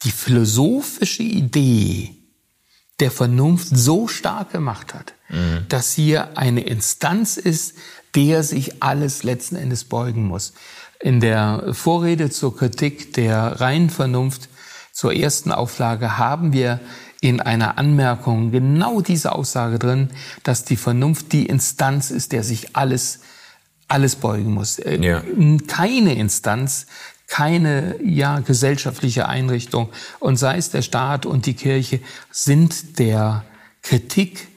die philosophische Idee der Vernunft so stark gemacht hat, mhm. dass hier eine Instanz ist, der sich alles letzten Endes beugen muss. In der Vorrede zur Kritik der reinen Vernunft zur ersten Auflage haben wir in einer Anmerkung genau diese Aussage drin, dass die Vernunft die Instanz ist, der sich alles alles beugen muss. Äh, ja. Keine Instanz keine ja, gesellschaftliche Einrichtung und sei es der Staat und die Kirche sind der Kritik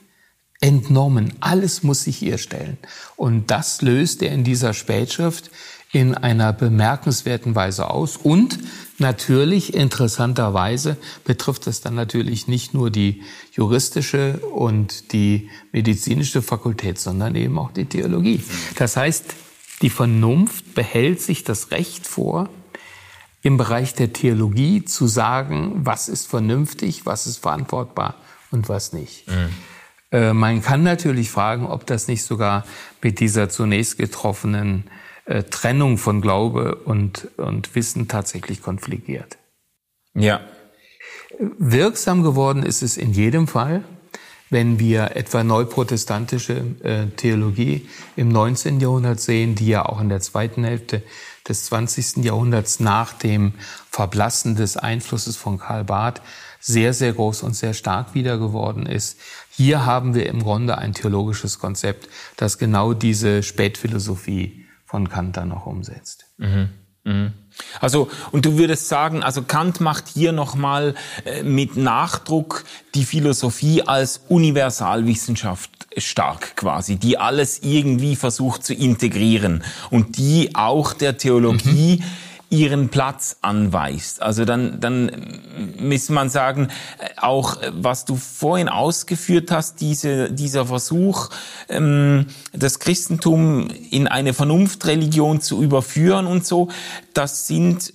entnommen. Alles muss sich ihr stellen. Und das löst er in dieser Spätschrift in einer bemerkenswerten Weise aus. Und natürlich, interessanterweise, betrifft es dann natürlich nicht nur die juristische und die medizinische Fakultät, sondern eben auch die Theologie. Das heißt, die Vernunft behält sich das Recht vor, im Bereich der Theologie zu sagen, was ist vernünftig, was ist verantwortbar und was nicht. Mhm. Äh, man kann natürlich fragen, ob das nicht sogar mit dieser zunächst getroffenen äh, Trennung von Glaube und, und Wissen tatsächlich konfligiert. Ja. Wirksam geworden ist es in jedem Fall, wenn wir etwa neuprotestantische äh, Theologie im 19. Jahrhundert sehen, die ja auch in der zweiten Hälfte des 20. Jahrhunderts nach dem Verblassen des Einflusses von Karl Barth sehr, sehr groß und sehr stark wieder geworden ist. Hier haben wir im Grunde ein theologisches Konzept, das genau diese Spätphilosophie von Kant dann noch umsetzt. Mhm. Mhm. Also, und du würdest sagen, also Kant macht hier nochmal äh, mit Nachdruck die Philosophie als Universalwissenschaft stark quasi, die alles irgendwie versucht zu integrieren und die auch der Theologie mhm ihren Platz anweist. Also dann, dann müsste man sagen, auch was du vorhin ausgeführt hast, diese, dieser Versuch, ähm, das Christentum in eine Vernunftreligion zu überführen und so, das sind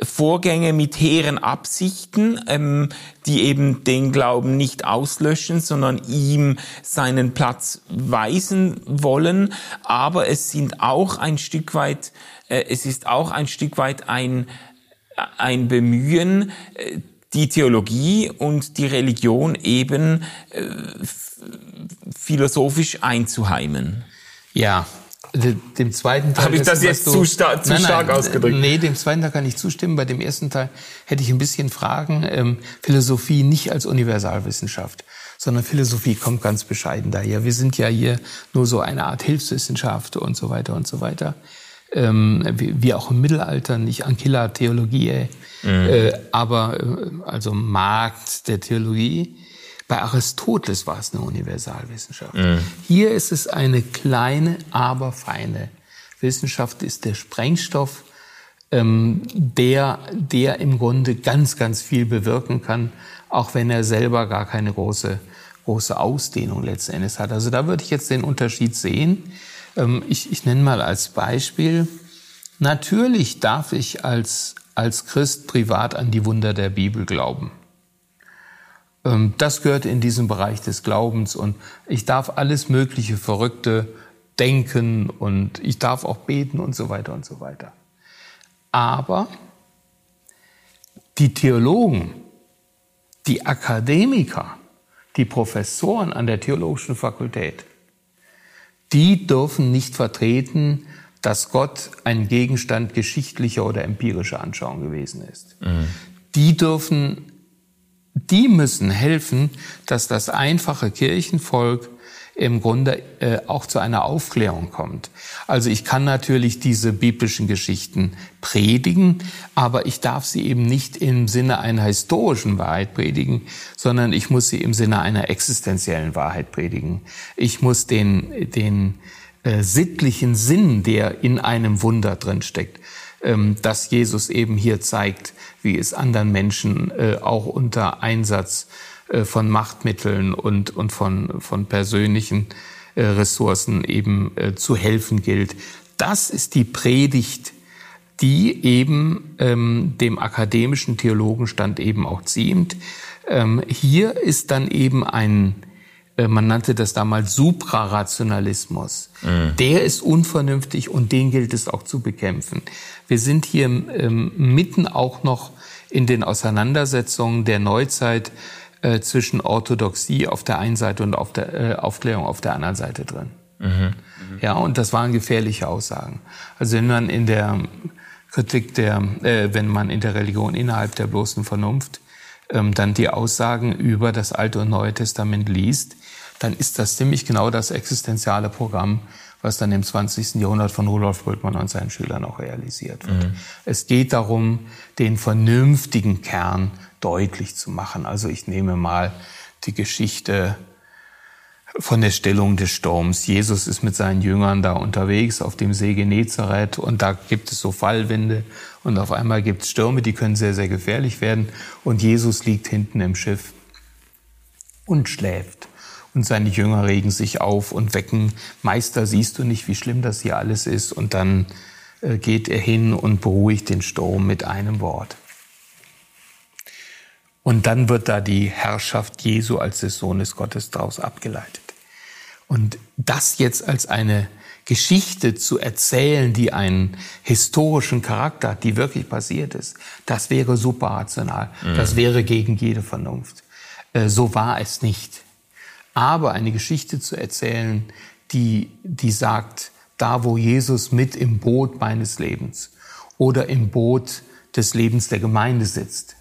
Vorgänge mit hehren Absichten, ähm, die eben den Glauben nicht auslöschen, sondern ihm seinen Platz weisen wollen. Aber es sind auch ein Stück weit äh, es ist auch ein Stück weit ein, ein Bemühen, äh, die Theologie und die Religion eben äh, philosophisch einzuheimen. Ja, dem zweiten Teil. Habe ich das jetzt du, zu, star zu nein, stark nein, ausgedrückt? Nee, dem zweiten Teil kann ich zustimmen. Bei dem ersten Teil hätte ich ein bisschen Fragen. Ähm, Philosophie nicht als Universalwissenschaft, sondern Philosophie kommt ganz bescheiden daher. Wir sind ja hier nur so eine Art Hilfswissenschaft und so weiter und so weiter ähm, wie, wie, auch im Mittelalter, nicht Ancilla Theologiae, mhm. äh, aber äh, also Markt der Theologie. Bei Aristoteles war es eine Universalwissenschaft. Mhm. Hier ist es eine kleine, aber feine Wissenschaft, ist der Sprengstoff, ähm, der, der im Grunde ganz, ganz viel bewirken kann, auch wenn er selber gar keine große, große Ausdehnung letztendlich hat. Also da würde ich jetzt den Unterschied sehen. Ähm, ich, ich nenne mal als Beispiel, natürlich darf ich als, als Christ privat an die Wunder der Bibel glauben. Ähm, das gehört in diesen Bereich des Glaubens und ich darf alles mögliche Verrückte denken und ich darf auch beten und so weiter und so weiter. Aber die Theologen, die Akademiker, die Professoren an der theologischen Fakultät, die dürfen nicht vertreten, dass Gott ein Gegenstand geschichtlicher oder empirischer Anschauung gewesen ist. Mhm. Die dürfen, die müssen helfen, dass das einfache Kirchenvolk im Grunde äh, auch zu einer Aufklärung kommt. Also ich kann natürlich diese biblischen Geschichten predigen, aber ich darf sie eben nicht im Sinne einer historischen Wahrheit predigen, sondern ich muss sie im Sinne einer existenziellen Wahrheit predigen. Ich muss den, den äh, sittlichen Sinn, der in einem Wunder drin steckt, ähm, dass Jesus eben hier zeigt, wie es anderen Menschen äh, auch unter Einsatz von Machtmitteln und, und von, von persönlichen äh, Ressourcen eben äh, zu helfen gilt. Das ist die Predigt, die eben ähm, dem akademischen Theologenstand eben auch ziemt. Ähm, hier ist dann eben ein, äh, man nannte das damals Suprarationalismus. Mhm. Der ist unvernünftig und den gilt es auch zu bekämpfen. Wir sind hier ähm, mitten auch noch in den Auseinandersetzungen der Neuzeit äh, zwischen Orthodoxie auf der einen Seite und auf der äh, Aufklärung auf der anderen Seite drin. Mhm. Ja, und das waren gefährliche Aussagen. Also wenn man in der Kritik der, äh, wenn man in der Religion innerhalb der bloßen Vernunft ähm, dann die Aussagen über das Alte und Neue Testament liest, dann ist das ziemlich genau das existenziale Programm, was dann im 20. Jahrhundert von Rudolf Bultmann und seinen Schülern auch realisiert wird. Mhm. Es geht darum, den vernünftigen Kern deutlich zu machen. Also ich nehme mal die Geschichte von der Stellung des Sturms. Jesus ist mit seinen Jüngern da unterwegs auf dem See Genezareth und da gibt es so Fallwinde und auf einmal gibt es Stürme, die können sehr, sehr gefährlich werden und Jesus liegt hinten im Schiff und schläft. Und seine Jünger regen sich auf und wecken, Meister, siehst du nicht, wie schlimm das hier alles ist? Und dann äh, geht er hin und beruhigt den Sturm mit einem Wort. Und dann wird da die Herrschaft Jesu als des Sohnes Gottes daraus abgeleitet. Und das jetzt als eine Geschichte zu erzählen, die einen historischen Charakter hat, die wirklich passiert ist, das wäre super rational. Mhm. Das wäre gegen jede Vernunft. Äh, so war es nicht. Aber eine Geschichte zu erzählen, die, die sagt, da wo Jesus mit im Boot meines Lebens oder im Boot des Lebens der Gemeinde sitzt,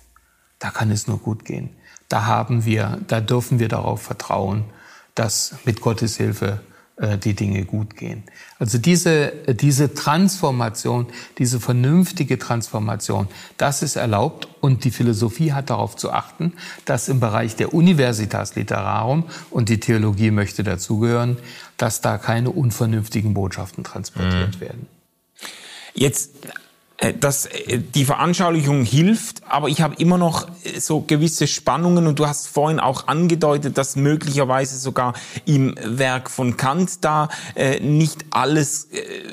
da kann es nur gut gehen. Da haben wir, da dürfen wir darauf vertrauen, dass mit Gottes Hilfe äh, die Dinge gut gehen. Also diese, diese Transformation, diese vernünftige Transformation, das ist erlaubt und die Philosophie hat darauf zu achten, dass im Bereich der Universitas Literarum und die Theologie möchte dazugehören, dass da keine unvernünftigen Botschaften transportiert mhm. werden. Jetzt äh, dass äh, die Veranschaulichung hilft, aber ich habe immer noch äh, so gewisse Spannungen und du hast vorhin auch angedeutet, dass möglicherweise sogar im Werk von Kant da nicht alles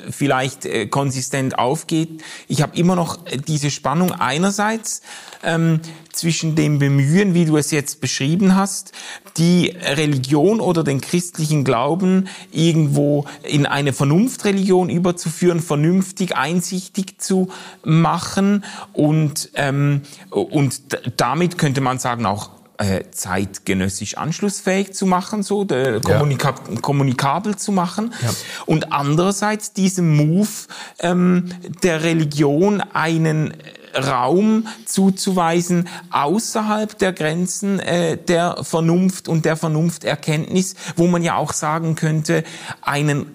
vielleicht konsistent aufgeht. Ich habe immer noch diese Spannung einerseits ähm, zwischen dem Bemühen, wie du es jetzt beschrieben hast, die Religion oder den christlichen Glauben irgendwo in eine Vernunftreligion überzuführen, vernünftig, einsichtig zu machen und, ähm, und damit könnte man sagen auch äh, zeitgenössisch anschlussfähig zu machen, so der kommunika ja. kommunikabel zu machen ja. und andererseits diesem Move ähm, der Religion einen Raum zuzuweisen außerhalb der Grenzen äh, der Vernunft und der Vernunfterkenntnis, wo man ja auch sagen könnte, einen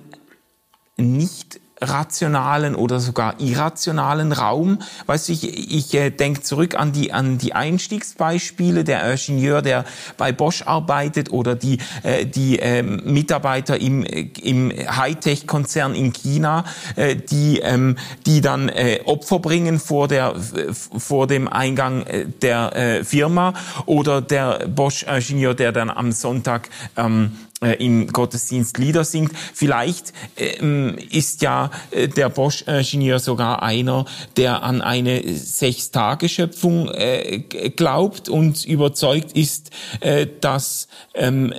nicht rationalen oder sogar irrationalen Raum. Weißt du, ich, ich äh, denke zurück an die, an die Einstiegsbeispiele, der Ingenieur, der bei Bosch arbeitet oder die, äh, die äh, Mitarbeiter im, im Hightech-Konzern in China, äh, die, ähm, die dann äh, Opfer bringen vor, der, vor dem Eingang äh, der äh, Firma oder der Bosch-Ingenieur, der dann am Sonntag ähm, äh, im Gottesdienst Lieder singt. Vielleicht ähm, ist ja äh, der Bosch-Ingenieur sogar einer, der an eine Sechstageschöpfung äh, glaubt und überzeugt ist, äh, dass ähm,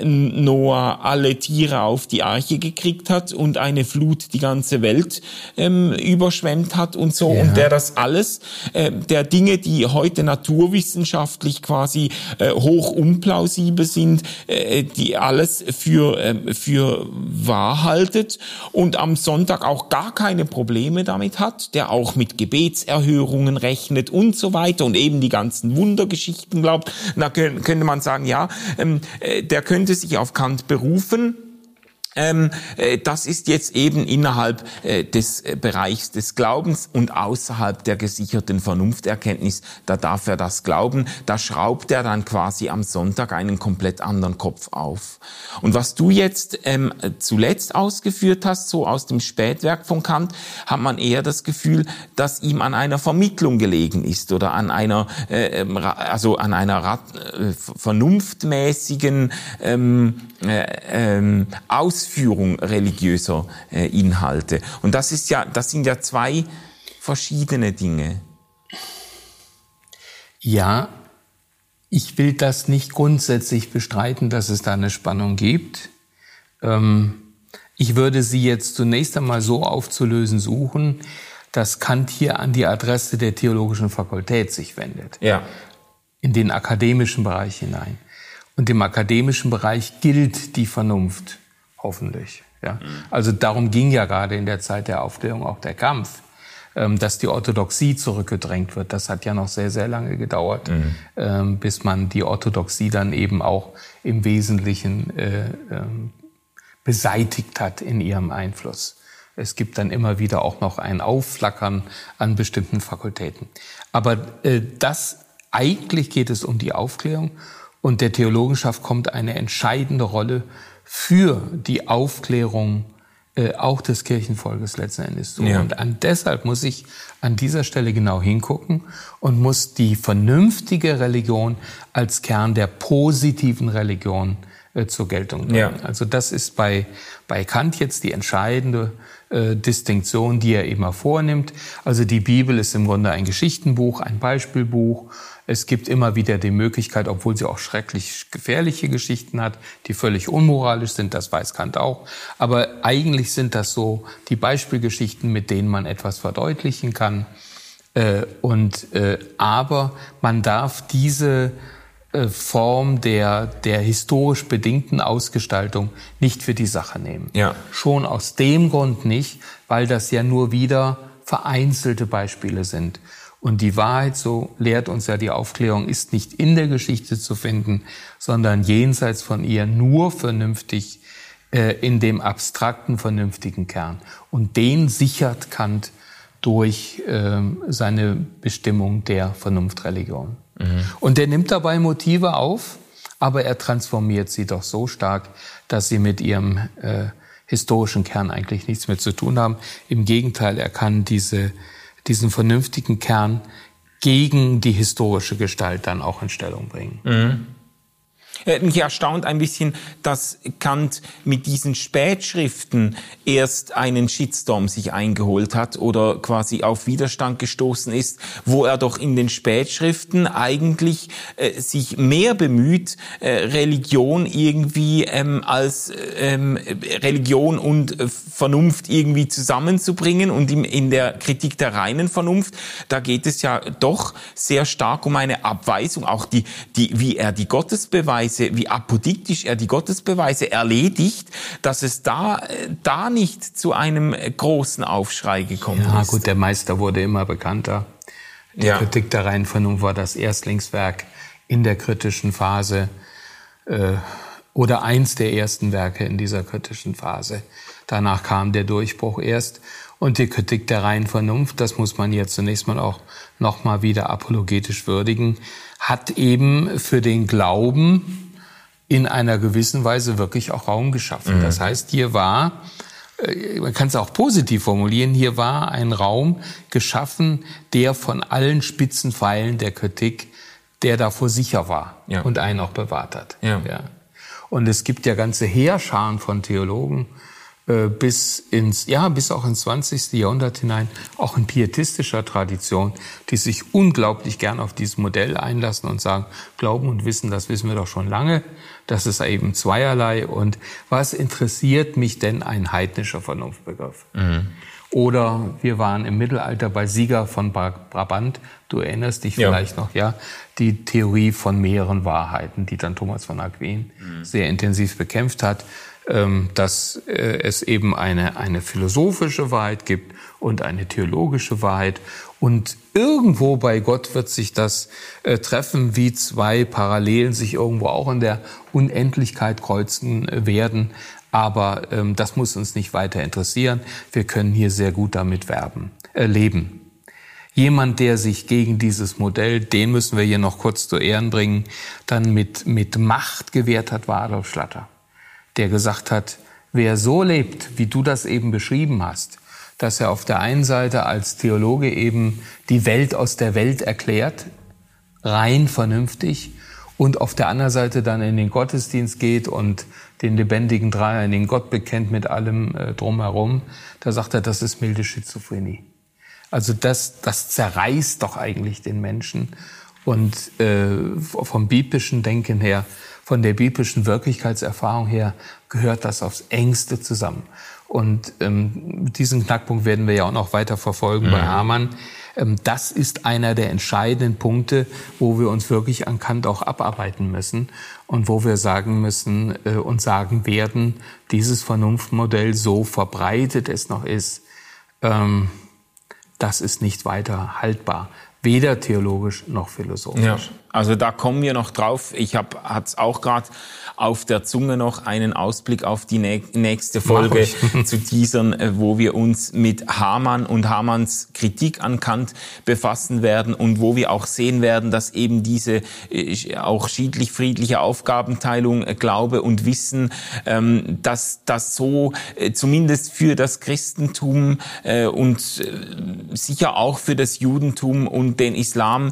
Noah alle Tiere auf die Arche gekriegt hat und eine Flut die ganze Welt ähm, überschwemmt hat und so. Ja. Und der das alles, äh, der Dinge, die heute naturwissenschaftlich quasi äh, hoch unplausibel sind, äh, die alles für für, äh, für wahr haltet und am Sonntag auch gar keine Probleme damit hat, der auch mit Gebetserhörungen rechnet und so weiter und eben die ganzen Wundergeschichten glaubt, da könnte man sagen, ja, ähm, äh, der könnte sich auf Kant berufen ähm, das ist jetzt eben innerhalb äh, des äh, Bereichs des Glaubens und außerhalb der gesicherten Vernunfterkenntnis. Da darf er das glauben. Da schraubt er dann quasi am Sonntag einen komplett anderen Kopf auf. Und was du jetzt ähm, zuletzt ausgeführt hast, so aus dem Spätwerk von Kant, hat man eher das Gefühl, dass ihm an einer Vermittlung gelegen ist oder an einer, äh, ähm, also an einer äh, vernunftmäßigen ähm, äh, ähm, Aus Ausführung religiöser äh, Inhalte. Und das ist ja, das sind ja zwei verschiedene Dinge. Ja, ich will das nicht grundsätzlich bestreiten, dass es da eine Spannung gibt. Ähm, ich würde sie jetzt zunächst einmal so aufzulösen suchen, dass Kant hier an die Adresse der theologischen Fakultät sich wendet. Ja. In den akademischen Bereich hinein. Und im akademischen Bereich gilt die Vernunft hoffentlich. Ja? Mhm. Also darum ging ja gerade in der Zeit der Aufklärung auch der Kampf, ähm, dass die Orthodoxie zurückgedrängt wird. Das hat ja noch sehr, sehr lange gedauert, mhm. ähm, bis man die Orthodoxie dann eben auch im Wesentlichen äh, ähm, beseitigt hat in ihrem Einfluss. Es gibt dann immer wieder auch noch ein Aufflackern an bestimmten Fakultäten. Aber äh, das eigentlich geht es um die Aufklärung und der Theologenschaft kommt eine entscheidende Rolle für die Aufklärung äh, auch des Kirchenvolkes letzten Endes. Ja. Und an, deshalb muss ich an dieser Stelle genau hingucken und muss die vernünftige Religion als Kern der positiven Religion äh, zur Geltung bringen. Ja. Also das ist bei, bei Kant jetzt die entscheidende äh, Distinktion, die er immer vornimmt. Also die Bibel ist im Grunde ein Geschichtenbuch, ein Beispielbuch es gibt immer wieder die Möglichkeit, obwohl sie auch schrecklich gefährliche Geschichten hat, die völlig unmoralisch sind, das weiß Kant auch. Aber eigentlich sind das so die Beispielgeschichten, mit denen man etwas verdeutlichen kann. Äh, und, äh, aber man darf diese äh, Form der, der historisch bedingten Ausgestaltung nicht für die Sache nehmen. Ja. Schon aus dem Grund nicht, weil das ja nur wieder vereinzelte Beispiele sind. Und die Wahrheit, so lehrt uns ja die Aufklärung, ist nicht in der Geschichte zu finden, sondern jenseits von ihr nur vernünftig äh, in dem abstrakten, vernünftigen Kern. Und den sichert Kant durch äh, seine Bestimmung der Vernunftreligion. Mhm. Und er nimmt dabei Motive auf, aber er transformiert sie doch so stark, dass sie mit ihrem äh, historischen Kern eigentlich nichts mehr zu tun haben. Im Gegenteil, er kann diese diesen vernünftigen Kern gegen die historische Gestalt dann auch in Stellung bringen. Mhm. Mich erstaunt ein bisschen, dass Kant mit diesen Spätschriften erst einen Shitstorm sich eingeholt hat oder quasi auf Widerstand gestoßen ist, wo er doch in den Spätschriften eigentlich äh, sich mehr bemüht, äh, Religion irgendwie ähm, als ähm, Religion und äh, Vernunft irgendwie zusammenzubringen und im, in der Kritik der reinen Vernunft, da geht es ja doch sehr stark um eine Abweisung, auch die, die, wie er die Gottesbeweise Gottesbeweise, wie apodiktisch er die Gottesbeweise erledigt, dass es da, da nicht zu einem großen Aufschrei gekommen ja, ist. Ja gut, der Meister wurde immer bekannter. Die ja. Kritik der reinen Vernunft war das Erstlingswerk in der kritischen Phase äh, oder eins der ersten Werke in dieser kritischen Phase. Danach kam der Durchbruch erst und die Kritik der reinen Vernunft, das muss man jetzt zunächst mal auch nochmal wieder apologetisch würdigen, hat eben für den Glauben in einer gewissen Weise wirklich auch Raum geschaffen. Mhm. Das heißt, hier war, äh, man kann es auch positiv formulieren, hier war ein Raum geschaffen, der von allen Spitzenpfeilen der Kritik, der davor sicher war ja. und einen auch bewahrt hat. Ja. ja. Und es gibt ja ganze Heerscharen von Theologen, bis ins, ja, bis auch ins 20. Jahrhundert hinein, auch in pietistischer Tradition, die sich unglaublich gern auf dieses Modell einlassen und sagen, Glauben und Wissen, das wissen wir doch schon lange, das ist eben zweierlei und was interessiert mich denn ein heidnischer Vernunftbegriff? Mhm. Oder wir waren im Mittelalter bei Sieger von Brabant, du erinnerst dich vielleicht ja. noch, ja, die Theorie von mehreren Wahrheiten, die dann Thomas von Aquin mhm. sehr intensiv bekämpft hat. Ähm, dass äh, es eben eine, eine philosophische Wahrheit gibt und eine theologische Wahrheit. Und irgendwo bei Gott wird sich das äh, treffen, wie zwei Parallelen sich irgendwo auch in der Unendlichkeit kreuzen äh, werden. Aber ähm, das muss uns nicht weiter interessieren. Wir können hier sehr gut damit werben, äh, leben. Jemand, der sich gegen dieses Modell, den müssen wir hier noch kurz zu Ehren bringen, dann mit, mit Macht gewehrt hat, war Adolf Schlatter der gesagt hat, wer so lebt, wie du das eben beschrieben hast, dass er auf der einen Seite als Theologe eben die Welt aus der Welt erklärt, rein vernünftig, und auf der anderen Seite dann in den Gottesdienst geht und den lebendigen Dreier, in den Gott bekennt mit allem äh, drumherum, da sagt er, das ist milde Schizophrenie. Also das, das zerreißt doch eigentlich den Menschen. Und äh, vom biblischen Denken her von der biblischen Wirklichkeitserfahrung her gehört das aufs engste zusammen. Und ähm, diesen Knackpunkt werden wir ja auch noch weiter verfolgen mhm. bei Hamann. Ähm, das ist einer der entscheidenden Punkte, wo wir uns wirklich an Kant auch abarbeiten müssen und wo wir sagen müssen äh, und sagen werden, dieses Vernunftmodell, so verbreitet es noch ist, ähm, das ist nicht weiter haltbar weder theologisch noch philosophisch. Ja, also da kommen wir noch drauf. Ich habe hat's auch gerade auf der Zunge noch einen Ausblick auf die nächste Folge [laughs] zu teasern, äh, wo wir uns mit Hamann und Hamanns Kritik an Kant befassen werden und wo wir auch sehen werden, dass eben diese äh, auch schiedlich-friedliche Aufgabenteilung, äh, Glaube und Wissen, ähm, dass das so zumindest für das Christentum und sicher auch für das Judentum und den Islam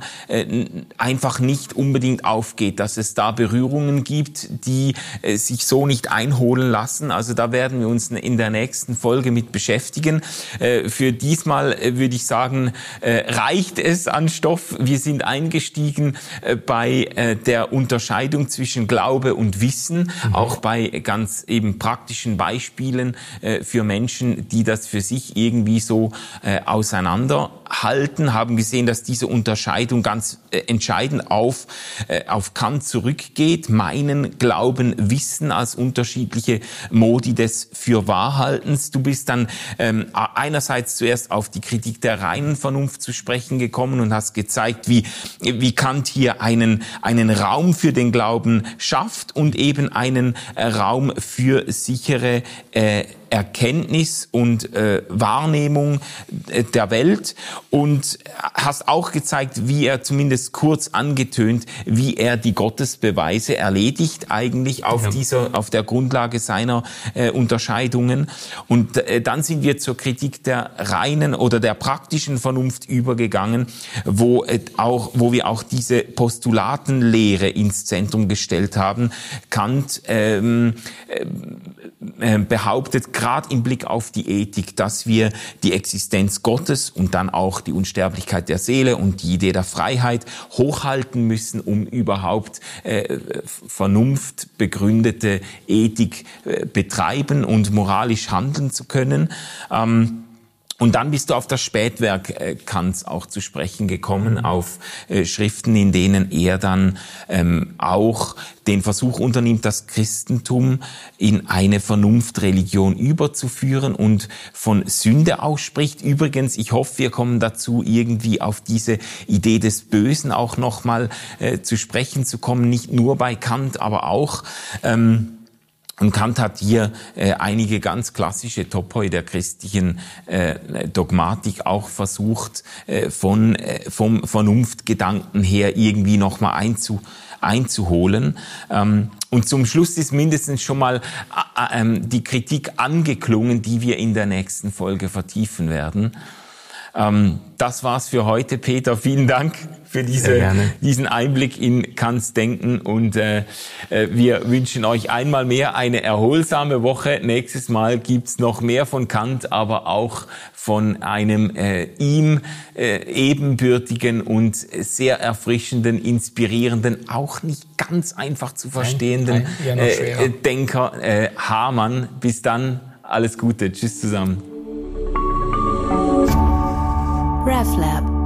einfach nicht unbedingt aufgeht, dass es da Berührungen gibt, die äh, sich so nicht einholen lassen. Also da werden wir uns in der nächsten Folge mit beschäftigen. Äh, für diesmal äh, würde ich sagen, äh, reicht es an Stoff. Wir sind eingestiegen äh, bei äh, der Unterscheidung zwischen Glaube und Wissen, mhm. auch bei ganz eben praktischen Beispielen für Menschen, die das für sich irgendwie so auseinanderhalten halten, haben gesehen, dass diese Unterscheidung ganz äh, entscheidend auf, äh, auf Kant zurückgeht. Meinen Glauben, Wissen als unterschiedliche Modi des Fürwahrhaltens. Du bist dann ähm, einerseits zuerst auf die Kritik der reinen Vernunft zu sprechen gekommen und hast gezeigt, wie, wie Kant hier einen, einen Raum für den Glauben schafft und eben einen äh, Raum für sichere äh, Erkenntnis und äh, Wahrnehmung äh, der Welt und hast auch gezeigt, wie er zumindest kurz angetönt, wie er die Gottesbeweise erledigt eigentlich auf ja. dieser auf der Grundlage seiner äh, Unterscheidungen und äh, dann sind wir zur Kritik der reinen oder der praktischen Vernunft übergegangen, wo äh, auch wo wir auch diese Postulatenlehre ins Zentrum gestellt haben. Kant ähm, äh, behauptet gerade im Blick auf die Ethik, dass wir die Existenz Gottes und dann auch die Unsterblichkeit der Seele und die Idee der Freiheit hochhalten müssen, um überhaupt äh, vernunftbegründete Ethik äh, betreiben und moralisch handeln zu können. Ähm, und dann bist du auf das Spätwerk äh, Kants auch zu sprechen gekommen, mhm. auf äh, Schriften, in denen er dann ähm, auch den Versuch unternimmt, das Christentum in eine Vernunftreligion überzuführen und von Sünde ausspricht. Übrigens, ich hoffe, wir kommen dazu, irgendwie auf diese Idee des Bösen auch nochmal äh, zu sprechen zu kommen, nicht nur bei Kant, aber auch ähm, und Kant hat hier äh, einige ganz klassische Topoi der christlichen äh, Dogmatik auch versucht, äh, von, äh, vom Vernunftgedanken her irgendwie nochmal einzu, einzuholen. Ähm, und zum Schluss ist mindestens schon mal äh, äh, ähm, die Kritik angeklungen, die wir in der nächsten Folge vertiefen werden. Ähm, das war's für heute, Peter. Vielen Dank für diese, diesen Einblick in Kants Denken und äh, äh, wir wünschen euch einmal mehr eine erholsame Woche. Nächstes Mal gibt's noch mehr von Kant, aber auch von einem äh, ihm äh, ebenbürtigen und sehr erfrischenden, inspirierenden, auch nicht ganz einfach zu verstehenden nein, nein, äh, Denker äh, Hamann. Bis dann, alles Gute, tschüss zusammen. RefLab